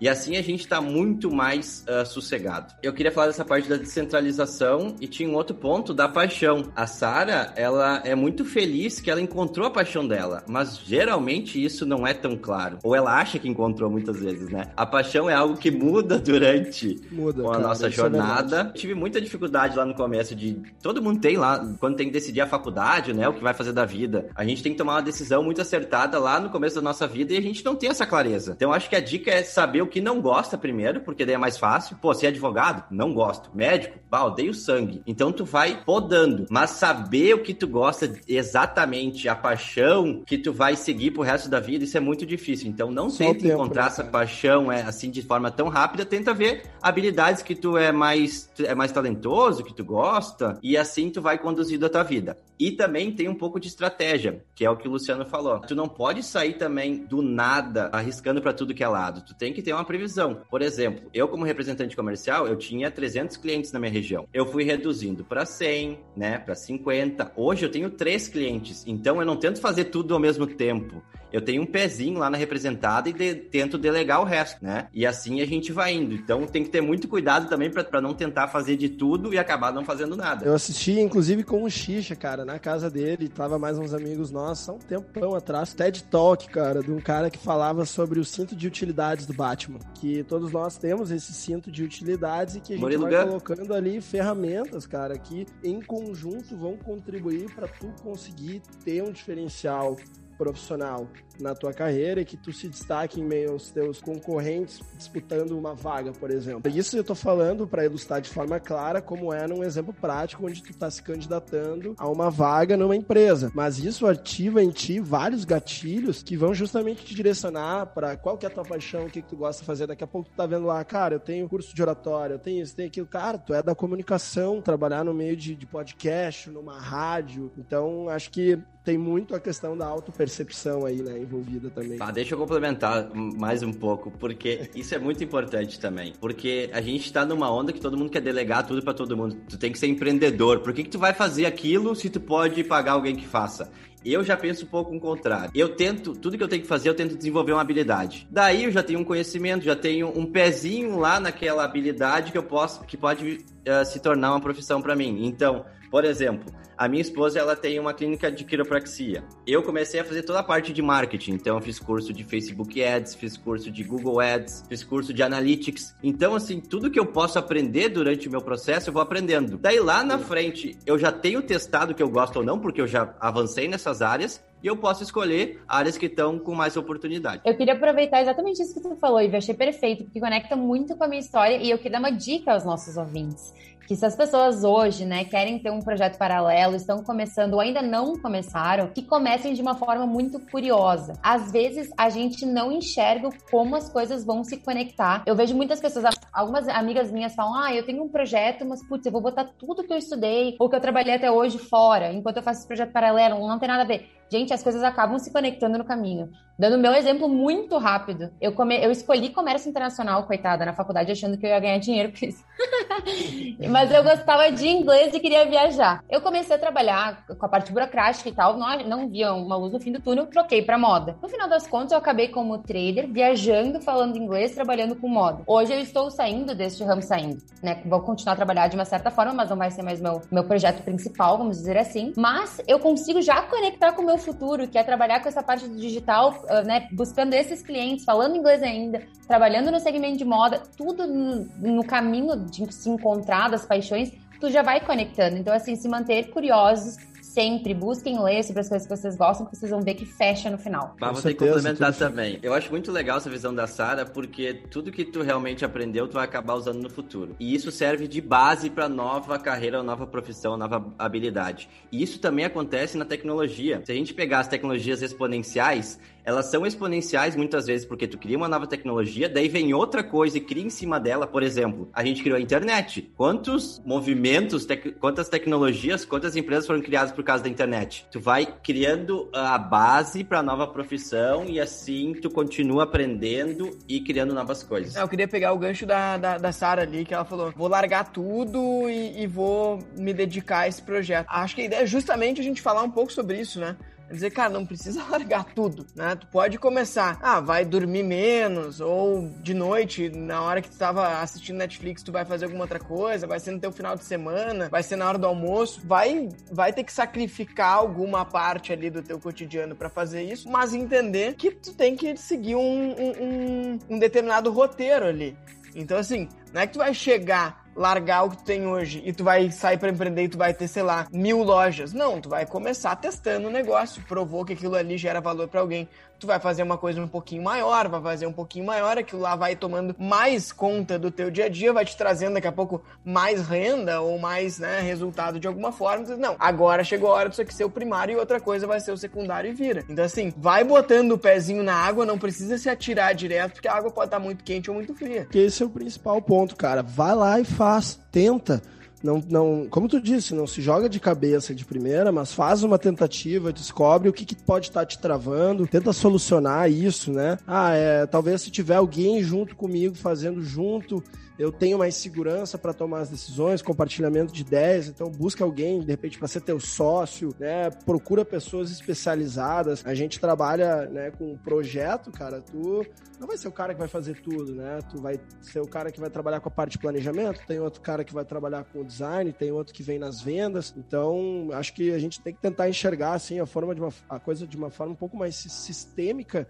E assim a gente está muito mais uh, sossegado. Eu queria falar dessa parte da descentralização e tinha um outro ponto da paixão. A Sara, ela é muito feliz que ela encontrou a paixão dela, mas geralmente isso não é tão claro. Ou ela acha que encontrou muitas vezes, né? A paixão é algo que muda durante muda, a cara, nossa é jornada. É Tive muita dificuldade lá no começo de todo mundo tem lá quando tem que decidir a faculdade, né, o que vai fazer da vida. A gente tem que tomar uma decisão muito acertada lá no começo da nossa vida e a gente não tem essa clareza. Então acho que a dica é saber o que não gosta primeiro, porque daí é mais fácil. Pô, se é advogado, não gosto. Médico, bah, odeio sangue. Então tu vai podando. Mas saber o que tu gosta exatamente, a paixão que tu vai seguir pro resto da vida, isso é muito difícil. Então não Só tenta encontrar né, essa paixão é, assim de forma tão rápida, tenta ver habilidades que tu é mais, é mais talentoso, que tu gosta, e assim tu vai conduzindo a tua vida. E também tem um pouco de estratégia, que é o que o Luciano falou. Tu não pode sair também do nada, arriscando para tudo que é lado. Tu tem que ter uma previsão. Por exemplo, eu como representante comercial, eu tinha 300 clientes na minha região. Eu fui reduzindo para 100, né, para 50. Hoje eu tenho três clientes, então eu não tento fazer tudo ao mesmo tempo eu tenho um pezinho lá na representada e de, tento delegar o resto, né? E assim a gente vai indo. Então tem que ter muito cuidado também para não tentar fazer de tudo e acabar não fazendo nada. Eu assisti, inclusive, com o Xixa, cara, na casa dele, tava mais uns amigos nossos, há um tempão atrás, TED Talk, cara, de um cara que falava sobre o cinto de utilidades do Batman. Que todos nós temos esse cinto de utilidades e que a gente Murilo vai Gun. colocando ali ferramentas, cara, que em conjunto vão contribuir para tu conseguir ter um diferencial profissional na tua carreira e que tu se destaque em meio aos teus concorrentes disputando uma vaga, por exemplo. Isso eu tô falando para ilustrar de forma clara como é num exemplo prático onde tu tá se candidatando a uma vaga numa empresa. Mas isso ativa em ti vários gatilhos que vão justamente te direcionar para qual que é a tua paixão, o que, que tu gosta de fazer. Daqui a pouco tu tá vendo lá, cara, eu tenho curso de oratória, eu tenho isso, tenho aquilo. Cara, tu é da comunicação, trabalhar no meio de, de podcast, numa rádio. Então, acho que tem muito a questão da autopercepção aí, né, envolvida também. Ah, deixa eu complementar mais um pouco, porque isso é muito importante também. Porque a gente tá numa onda que todo mundo quer delegar tudo para todo mundo. Tu tem que ser empreendedor. Por que, que tu vai fazer aquilo se tu pode pagar alguém que faça? Eu já penso um pouco o contrário. Eu tento, tudo que eu tenho que fazer, eu tento desenvolver uma habilidade. Daí eu já tenho um conhecimento, já tenho um pezinho lá naquela habilidade que eu posso, que pode uh, se tornar uma profissão para mim. Então, por exemplo, a minha esposa ela tem uma clínica de quiropraxia. Eu comecei a fazer toda a parte de marketing, então eu fiz curso de Facebook Ads, fiz curso de Google Ads, fiz curso de Analytics. Então assim, tudo que eu posso aprender durante o meu processo, eu vou aprendendo. Daí lá na frente, eu já tenho testado que eu gosto ou não, porque eu já avancei nessas áreas e eu posso escolher áreas que estão com mais oportunidade. Eu queria aproveitar exatamente isso que tu falou, e achei perfeito, porque conecta muito com a minha história e eu queria dar uma dica aos nossos ouvintes que se as pessoas hoje, né, querem ter um projeto paralelo, estão começando ou ainda não começaram, que comecem de uma forma muito curiosa. Às vezes a gente não enxerga como as coisas vão se conectar. Eu vejo muitas pessoas, algumas amigas minhas falam: "Ah, eu tenho um projeto, mas putz, eu vou botar tudo que eu estudei ou que eu trabalhei até hoje fora, enquanto eu faço esse projeto paralelo, não tem nada a ver". Gente, as coisas acabam se conectando no caminho. Dando meu exemplo muito rápido. Eu, come... eu escolhi comércio internacional, coitada, na faculdade, achando que eu ia ganhar dinheiro com isso. Mas eu gostava de inglês e queria viajar. Eu comecei a trabalhar com a parte burocrática e tal, não, não via uma luz no fim do túnel, troquei para moda. No final das contas, eu acabei como trader, viajando, falando inglês, trabalhando com moda. Hoje eu estou saindo deste ramo, saindo, né? Vou continuar a trabalhar de uma certa forma, mas não vai ser mais meu, meu projeto principal, vamos dizer assim. Mas eu consigo já conectar com o meu futuro, que é trabalhar com essa parte do digital, né? Buscando esses clientes, falando inglês ainda, trabalhando no segmento de moda, tudo no, no caminho de se encontrar das paixões tu já vai conectando. Então, assim, se manter curiosos sempre, busquem ler sobre as coisas que vocês gostam, que vocês vão ver que fecha no final. Mas vou ter que complementar também. Eu acho muito legal essa visão da Sara, porque tudo que tu realmente aprendeu, tu vai acabar usando no futuro. E isso serve de base para nova carreira, nova profissão, nova habilidade. E isso também acontece na tecnologia. Se a gente pegar as tecnologias exponenciais, elas são exponenciais muitas vezes porque tu cria uma nova tecnologia, daí vem outra coisa e cria em cima dela. Por exemplo, a gente criou a internet. Quantos movimentos, tec quantas tecnologias, quantas empresas foram criadas por causa da internet? Tu vai criando a base para nova profissão e assim tu continua aprendendo e criando novas coisas. Eu queria pegar o gancho da, da, da Sara ali, que ela falou: vou largar tudo e, e vou me dedicar a esse projeto. Acho que a ideia é justamente a gente falar um pouco sobre isso, né? Quer dizer, cara, não precisa largar tudo, né? Tu pode começar, ah, vai dormir menos, ou de noite, na hora que tu tava assistindo Netflix, tu vai fazer alguma outra coisa, vai ser no teu final de semana, vai ser na hora do almoço, vai, vai ter que sacrificar alguma parte ali do teu cotidiano para fazer isso, mas entender que tu tem que seguir um, um, um, um determinado roteiro ali. Então, assim, não é que tu vai chegar largar o que tu tem hoje e tu vai sair para empreender e tu vai ter, sei lá, mil lojas. Não, tu vai começar testando o negócio, provou que aquilo ali gera valor para alguém tu vai fazer uma coisa um pouquinho maior, vai fazer um pouquinho maior, aquilo lá vai tomando mais conta do teu dia a dia, vai te trazendo daqui a pouco mais renda ou mais, né, resultado de alguma forma. Então, não, agora chegou a hora disso aqui ser o primário e outra coisa vai ser o secundário e vira. Então, assim, vai botando o pezinho na água, não precisa se atirar direto, porque a água pode estar muito quente ou muito fria. Esse é o principal ponto, cara. Vai lá e faz, tenta não, não, como tu disse, não se joga de cabeça de primeira, mas faz uma tentativa, descobre o que, que pode estar tá te travando, tenta solucionar isso, né? Ah, é, talvez se tiver alguém junto comigo, fazendo junto, eu tenho mais segurança para tomar as decisões, compartilhamento de ideias, então busca alguém, de repente, para ser teu sócio, né? Procura pessoas especializadas. A gente trabalha, né, com um projeto, cara, tu não vai ser o cara que vai fazer tudo, né? Tu vai ser o cara que vai trabalhar com a parte de planejamento, tem outro cara que vai trabalhar com o design, tem outro que vem nas vendas. Então, acho que a gente tem que tentar enxergar assim a forma de uma a coisa de uma forma um pouco mais sistêmica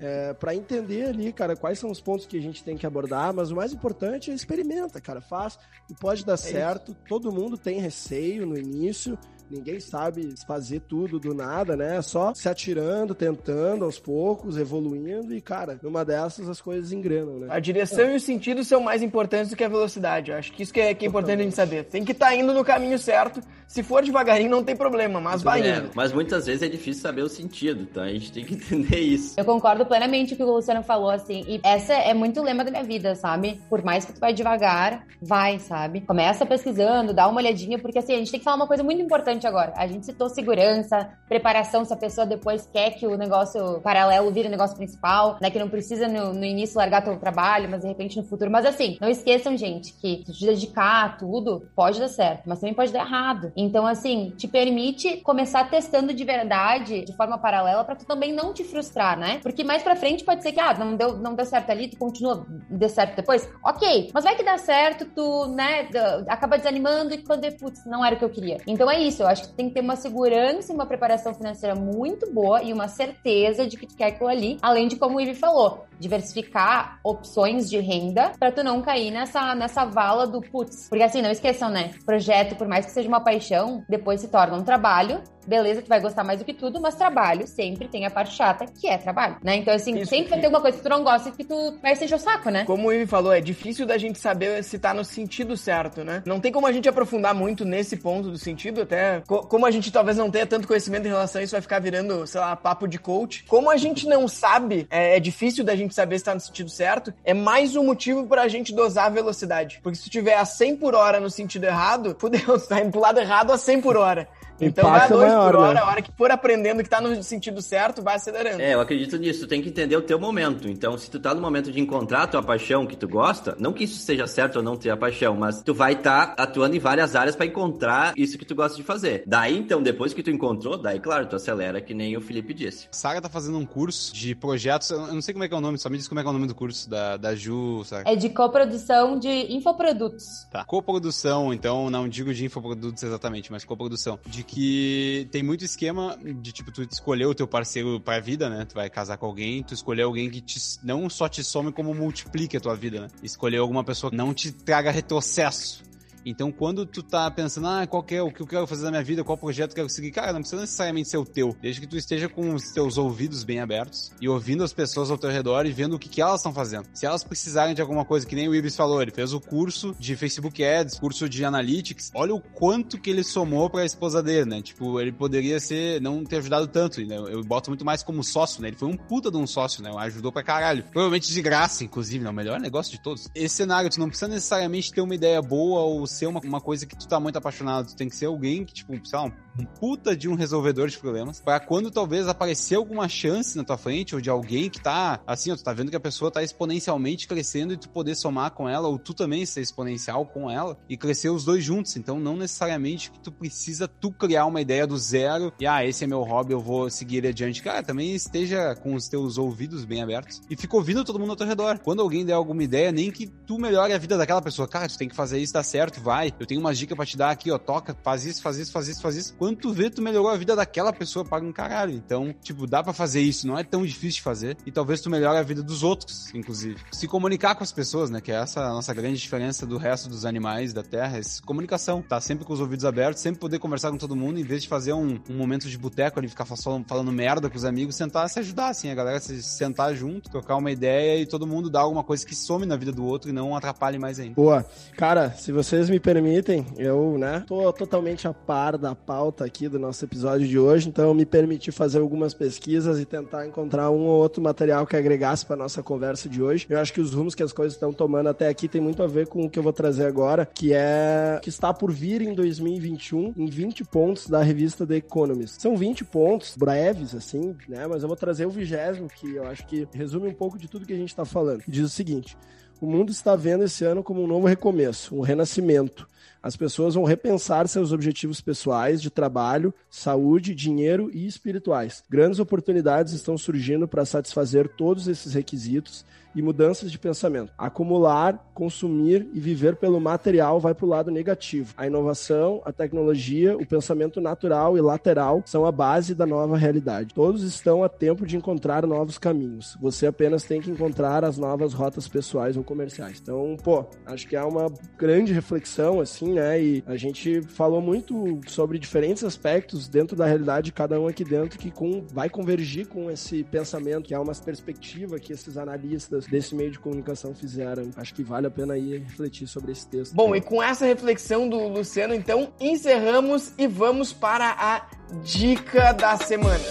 é, para entender ali, cara, quais são os pontos que a gente tem que abordar, mas o mais importante é experimenta, cara, faz e pode dar é certo. Isso. Todo mundo tem receio no início, Ninguém sabe fazer tudo do nada, né? Só se atirando, tentando aos poucos, evoluindo e, cara, numa dessas as coisas engrenam, né? A direção é. e o sentido são mais importantes do que a velocidade. Eu acho que isso que é, que é importante a gente saber. Tem que estar tá indo no caminho certo. Se for devagarinho, não tem problema, mas vai é, indo. Mas muitas vezes é difícil saber o sentido, então a gente tem que entender isso. Eu concordo plenamente com o que o Luciano falou, assim, e essa é muito o lema da minha vida, sabe? Por mais que tu vai devagar, vai, sabe? Começa pesquisando, dá uma olhadinha, porque assim, a gente tem que falar uma coisa muito importante agora. A gente citou segurança, preparação, se a pessoa depois quer que o negócio paralelo vire o negócio principal, né? Que não precisa no, no início largar teu trabalho, mas de repente no futuro. Mas assim, não esqueçam, gente, que se te dedicar a tudo, pode dar certo, mas também pode dar errado. Então, assim, te permite começar testando de verdade, de forma paralela, para tu também não te frustrar, né? Porque mais pra frente pode ser que, ah, não deu, não deu certo ali, tu continua, dê certo depois. Ok, mas vai que dá certo, tu, né, acaba desanimando e quando, putz, não era o que eu queria. Então é isso, eu acho que tem que ter uma segurança e uma preparação financeira muito boa e uma certeza de que tu quer aquilo ali, além de como o Ivy falou, diversificar opções de renda para tu não cair nessa, nessa vala do putz. Porque assim, não esqueçam, né? Projeto, por mais que seja uma paixão, depois se torna um trabalho beleza, tu vai gostar mais do que tudo, mas trabalho sempre tem a parte chata, que é trabalho, né? Então, assim, Isso, sempre vai e- ter alguma coisa que tu não gosta que tu vai se encher o saco, né? Como o Ivi falou, é difícil da gente saber se tá no sentido certo, né? Não tem como a gente aprofundar muito nesse ponto do sentido, até co- como a gente talvez não tenha tanto conhecimento em relação a isso, vai ficar virando, sei lá, papo de coach. Como a gente não sabe, é, é difícil da gente saber se tá no sentido certo, é mais um motivo pra gente dosar a velocidade. Porque se tu tiver a 100 por hora no sentido errado, fudeu, tu tá indo pro lado errado a 100 por hora. Então vai a 2 maior, por hora, né? a hora que for aprendendo que tá no sentido certo, vai acelerando. É, eu acredito nisso. Tu tem que entender o teu momento. Então, se tu tá no momento de encontrar a tua paixão que tu gosta, não que isso seja certo ou não ter a paixão, mas tu vai estar atuando em várias áreas pra encontrar isso que tu gosta de fazer. Daí, então, depois que tu encontrou, daí, claro, tu acelera, que nem o Felipe disse. Sara tá fazendo um curso de projetos, eu não sei como é que é o nome, só me diz como é que é o nome do curso da, da Ju, Sara. É de coprodução de infoprodutos. Tá. Coprodução, então, não digo de infoprodutos exatamente, mas coprodução. De que tem muito esquema de, tipo, tu escolher o teu parceiro pra vida, né? Tu vai casar com alguém, tu escolher alguém que te, não só te some, como multiplique a tua vida, né? Escolher alguma pessoa que não te traga retrocesso. Então, quando tu tá pensando, ah, qual que é o que eu quero fazer na minha vida, qual projeto eu quero seguir, cara, não precisa necessariamente ser o teu. Desde que tu esteja com os teus ouvidos bem abertos e ouvindo as pessoas ao teu redor e vendo o que, que elas estão fazendo. Se elas precisarem de alguma coisa, que nem o Ibis falou, ele fez o curso de Facebook Ads, curso de Analytics, olha o quanto que ele somou pra esposa dele, né? Tipo, ele poderia ser, não ter ajudado tanto, né? Eu boto muito mais como sócio, né? Ele foi um puta de um sócio, né? Ajudou pra caralho. Provavelmente de graça, inclusive, né? O melhor negócio de todos. Esse cenário, tu não precisa necessariamente ter uma ideia boa ou ser uma, uma coisa que tu tá muito apaixonado. Tu tem que ser alguém que, tipo, sei lá, um, um puta de um resolvedor de problemas. Pra quando talvez aparecer alguma chance na tua frente ou de alguém que tá, assim, ó, tu tá vendo que a pessoa tá exponencialmente crescendo e tu poder somar com ela ou tu também ser exponencial com ela e crescer os dois juntos. Então, não necessariamente que tu precisa tu criar uma ideia do zero e, ah, esse é meu hobby, eu vou seguir ele adiante. Cara, também esteja com os teus ouvidos bem abertos e fica ouvindo todo mundo ao teu redor. Quando alguém der alguma ideia, nem que tu melhore a vida daquela pessoa. Cara, tu tem que fazer isso, dá certo, vai. Eu tenho umas dicas pra te dar aqui, ó, toca, faz isso, faz isso, faz isso, faz isso. Quando tu vê, tu melhorou a vida daquela pessoa, paga um caralho. Então, tipo, dá pra fazer isso, não é tão difícil de fazer. E talvez tu melhore a vida dos outros, inclusive. Se comunicar com as pessoas, né, que é essa a nossa grande diferença do resto dos animais da Terra, é comunicação. Tá sempre com os ouvidos abertos, sempre poder conversar com todo mundo, em vez de fazer um, um momento de boteco ali, ficar falando, falando merda com os amigos, sentar se ajudar, assim, a galera se sentar junto, trocar uma ideia e todo mundo dar alguma coisa que some na vida do outro e não atrapalhe mais ainda. Boa. Cara, se vocês me permitem, eu, né, tô totalmente a par da pauta aqui do nosso episódio de hoje, então eu me permiti fazer algumas pesquisas e tentar encontrar um ou outro material que agregasse pra nossa conversa de hoje. Eu acho que os rumos que as coisas estão tomando até aqui tem muito a ver com o que eu vou trazer agora, que é que está por vir em 2021 em 20 pontos da revista The Economist. São 20 pontos breves, assim, né, mas eu vou trazer o vigésimo, que eu acho que resume um pouco de tudo que a gente tá falando. Diz o seguinte: o mundo está vendo esse ano como um novo recomeço, um renascimento. As pessoas vão repensar seus objetivos pessoais de trabalho, saúde, dinheiro e espirituais. Grandes oportunidades estão surgindo para satisfazer todos esses requisitos e mudanças de pensamento. Acumular, consumir e viver pelo material vai para o lado negativo. A inovação, a tecnologia, o pensamento natural e lateral são a base da nova realidade. Todos estão a tempo de encontrar novos caminhos. Você apenas tem que encontrar as novas rotas pessoais ou comerciais. Então, pô, acho que é uma grande reflexão, assim, né? E a gente falou muito sobre diferentes aspectos dentro da realidade de cada um aqui dentro que com, vai convergir com esse pensamento, que é uma perspectiva que esses analistas desse meio de comunicação fizeram. Acho que vale a pena aí refletir sobre esse texto. Bom, e com essa reflexão do Luciano, então, encerramos e vamos para a dica da semana.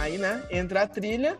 Aí, né? Entra a trilha.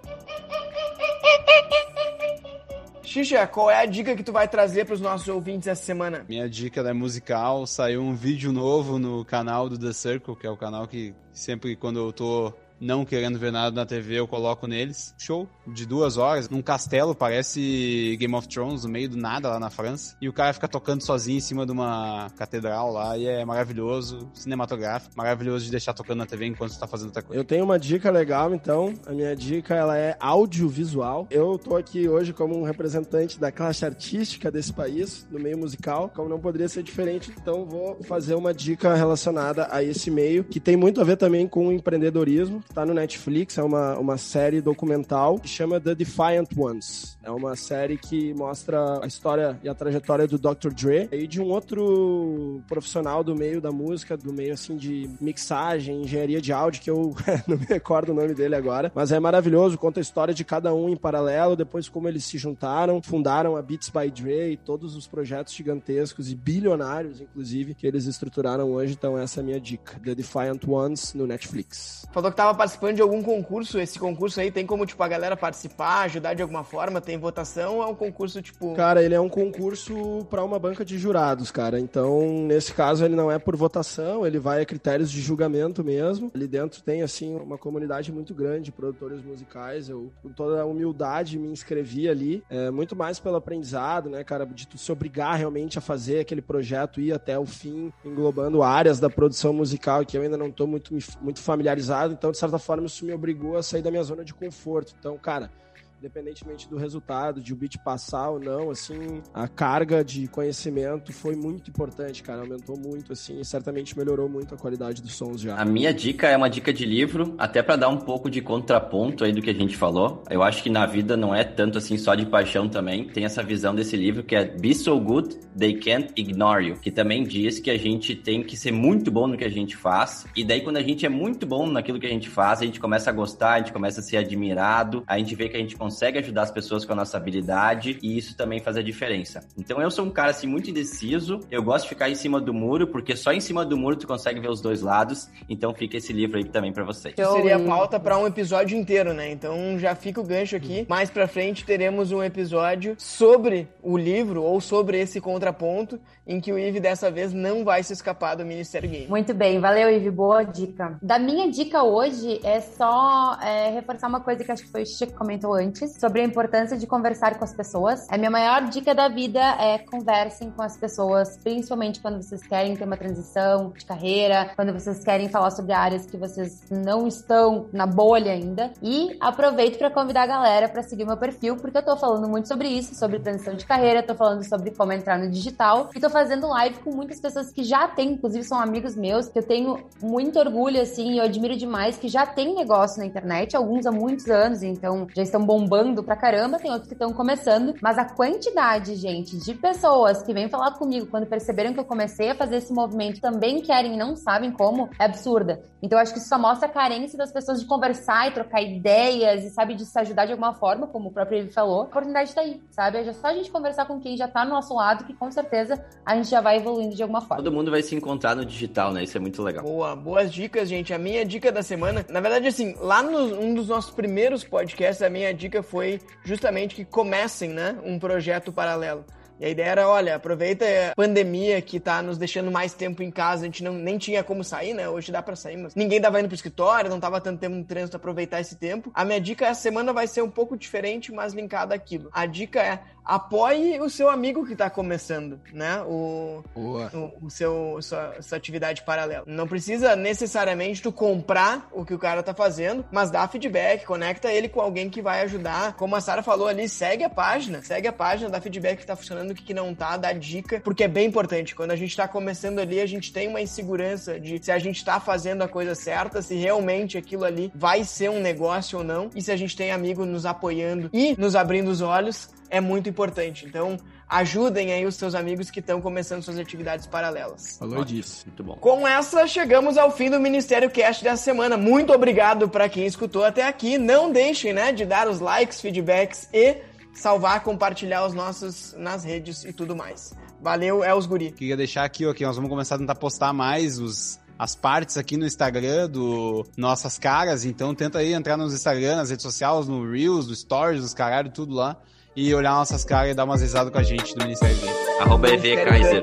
Xixa, qual é a dica que tu vai trazer para os nossos ouvintes essa semana? Minha dica é musical, saiu um vídeo novo no canal do The Circle, que é o canal que sempre quando eu tô não querendo ver nada na TV, eu coloco neles. Show de duas horas, num castelo, parece Game of Thrones, no meio do nada lá na França. E o cara fica tocando sozinho em cima de uma catedral lá, e é maravilhoso, cinematográfico, maravilhoso de deixar tocando na TV enquanto você tá fazendo outra coisa. Eu tenho uma dica legal, então. A minha dica ela é audiovisual. Eu tô aqui hoje como um representante da classe artística desse país, no meio musical, como não poderia ser diferente, então vou fazer uma dica relacionada a esse meio, que tem muito a ver também com o empreendedorismo, que tá no Netflix, é uma, uma série documental que chama The Defiant Ones. É uma série que mostra a história e a trajetória do Dr. Dre e de um outro profissional do meio da música, do meio assim de mixagem, engenharia de áudio, que eu não me recordo o nome dele agora, mas é maravilhoso, conta a história de cada um em paralelo, depois como eles se juntaram, fundaram a Beats by Dre e todos os projetos gigantescos e bilionários, inclusive, que eles estruturaram hoje. Então essa é a minha dica, The Defiant Ones no Netflix. Falou que tava participando de algum concurso, esse concurso aí tem como, tipo, a galera participar, ajudar de alguma forma, tem votação ou é um concurso, tipo... Cara, ele é um concurso para uma banca de jurados, cara. Então, nesse caso, ele não é por votação, ele vai a critérios de julgamento mesmo. Ali dentro tem, assim, uma comunidade muito grande de produtores musicais. Eu, com toda a humildade, me inscrevi ali. É, muito mais pelo aprendizado, né, cara? De tu se obrigar realmente a fazer aquele projeto ir até o fim, englobando áreas da produção musical que eu ainda não tô muito, muito familiarizado. Então, de certa forma, isso me obrigou a sair da minha zona de conforto. Então, cara independentemente do resultado, de o beat passar ou não, assim, a carga de conhecimento foi muito importante, cara, aumentou muito, assim, e certamente melhorou muito a qualidade dos sons já. A minha dica é uma dica de livro, até para dar um pouco de contraponto aí do que a gente falou. Eu acho que na vida não é tanto assim só de paixão também. Tem essa visão desse livro que é Be So Good They Can't Ignore You, que também diz que a gente tem que ser muito bom no que a gente faz. E daí quando a gente é muito bom naquilo que a gente faz, a gente começa a gostar, a gente começa a ser admirado, a gente vê que a gente consegue ajudar as pessoas com a nossa habilidade e isso também faz a diferença. Então eu sou um cara assim muito indeciso, eu gosto de ficar em cima do muro porque só em cima do muro tu consegue ver os dois lados. Então fica esse livro aí também para vocês. Isso seria pauta para um episódio inteiro, né? Então já fica o gancho aqui. Mais para frente teremos um episódio sobre o livro ou sobre esse contraponto em que o Ive dessa vez não vai se escapar do Ministério Game. Muito bem, valeu Ive, boa dica. Da minha dica hoje é só é, reforçar uma coisa que acho que foi o Chico que comentou antes, sobre a importância de conversar com as pessoas. A minha maior dica da vida é conversem com as pessoas, principalmente quando vocês querem ter uma transição de carreira, quando vocês querem falar sobre áreas que vocês não estão na bolha ainda. E aproveito para convidar a galera para seguir meu perfil, porque eu tô falando muito sobre isso, sobre transição de carreira, tô falando sobre como entrar no digital e tô fazendo live com muitas pessoas que já têm, inclusive são amigos meus, que eu tenho muito orgulho, assim, eu admiro demais, que já tem negócio na internet, alguns há muitos anos, então já estão bombando pra caramba, tem outros que estão começando, mas a quantidade, gente, de pessoas que vêm falar comigo quando perceberam que eu comecei a fazer esse movimento também querem e não sabem como, é absurda. Então eu acho que isso só mostra a carência das pessoas de conversar e trocar ideias e, sabe, de se ajudar de alguma forma, como o próprio ele falou. A oportunidade tá aí, sabe? É só a gente conversar com quem já tá no nosso lado, que com certeza a gente já vai evoluindo de alguma forma. Todo mundo vai se encontrar no digital, né? Isso é muito legal. Boa, boas dicas, gente. A minha dica da semana, na verdade, assim, lá no um dos nossos primeiros podcasts, a minha dica foi justamente que comecem, né, um projeto paralelo. E a ideia era, olha, aproveita a pandemia que tá nos deixando mais tempo em casa, a gente não, nem tinha como sair, né? Hoje dá para sair, mas ninguém tava indo pro escritório, não tava tanto tempo no trânsito, aproveitar esse tempo. A minha dica essa semana vai ser um pouco diferente, mas linkada àquilo. A dica é apoie o seu amigo que está começando, né? O, o, o, seu sua, sua, atividade paralela. Não precisa necessariamente tu comprar o que o cara tá fazendo, mas dá feedback, conecta ele com alguém que vai ajudar. Como a Sara falou ali, segue a página, segue a página, dá feedback que tá funcionando, o que, que não tá, dá dica, porque é bem importante. Quando a gente tá começando ali, a gente tem uma insegurança de se a gente tá fazendo a coisa certa, se realmente aquilo ali vai ser um negócio ou não, e se a gente tem amigo nos apoiando e nos abrindo os olhos, é muito importante. Então, ajudem aí os seus amigos que estão começando suas atividades paralelas. Falou disso. Muito bom. Com essa, chegamos ao fim do Ministério Cast dessa semana. Muito obrigado para quem escutou até aqui. Não deixem, né, de dar os likes, feedbacks e salvar, compartilhar os nossos nas redes e tudo mais. Valeu, é os guri. Queria deixar aqui, ó, que nós vamos começar a tentar postar mais os as partes aqui no Instagram do Nossas Caras, então tenta aí entrar nos Instagram, nas redes sociais, no Reels, no Stories, nos caralho, tudo lá e olhar nossas caras e dar umas risadas com a gente do Ministério Game. Arroba EV Kaiser.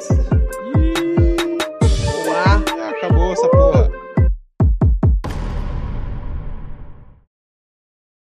Acabou essa porra.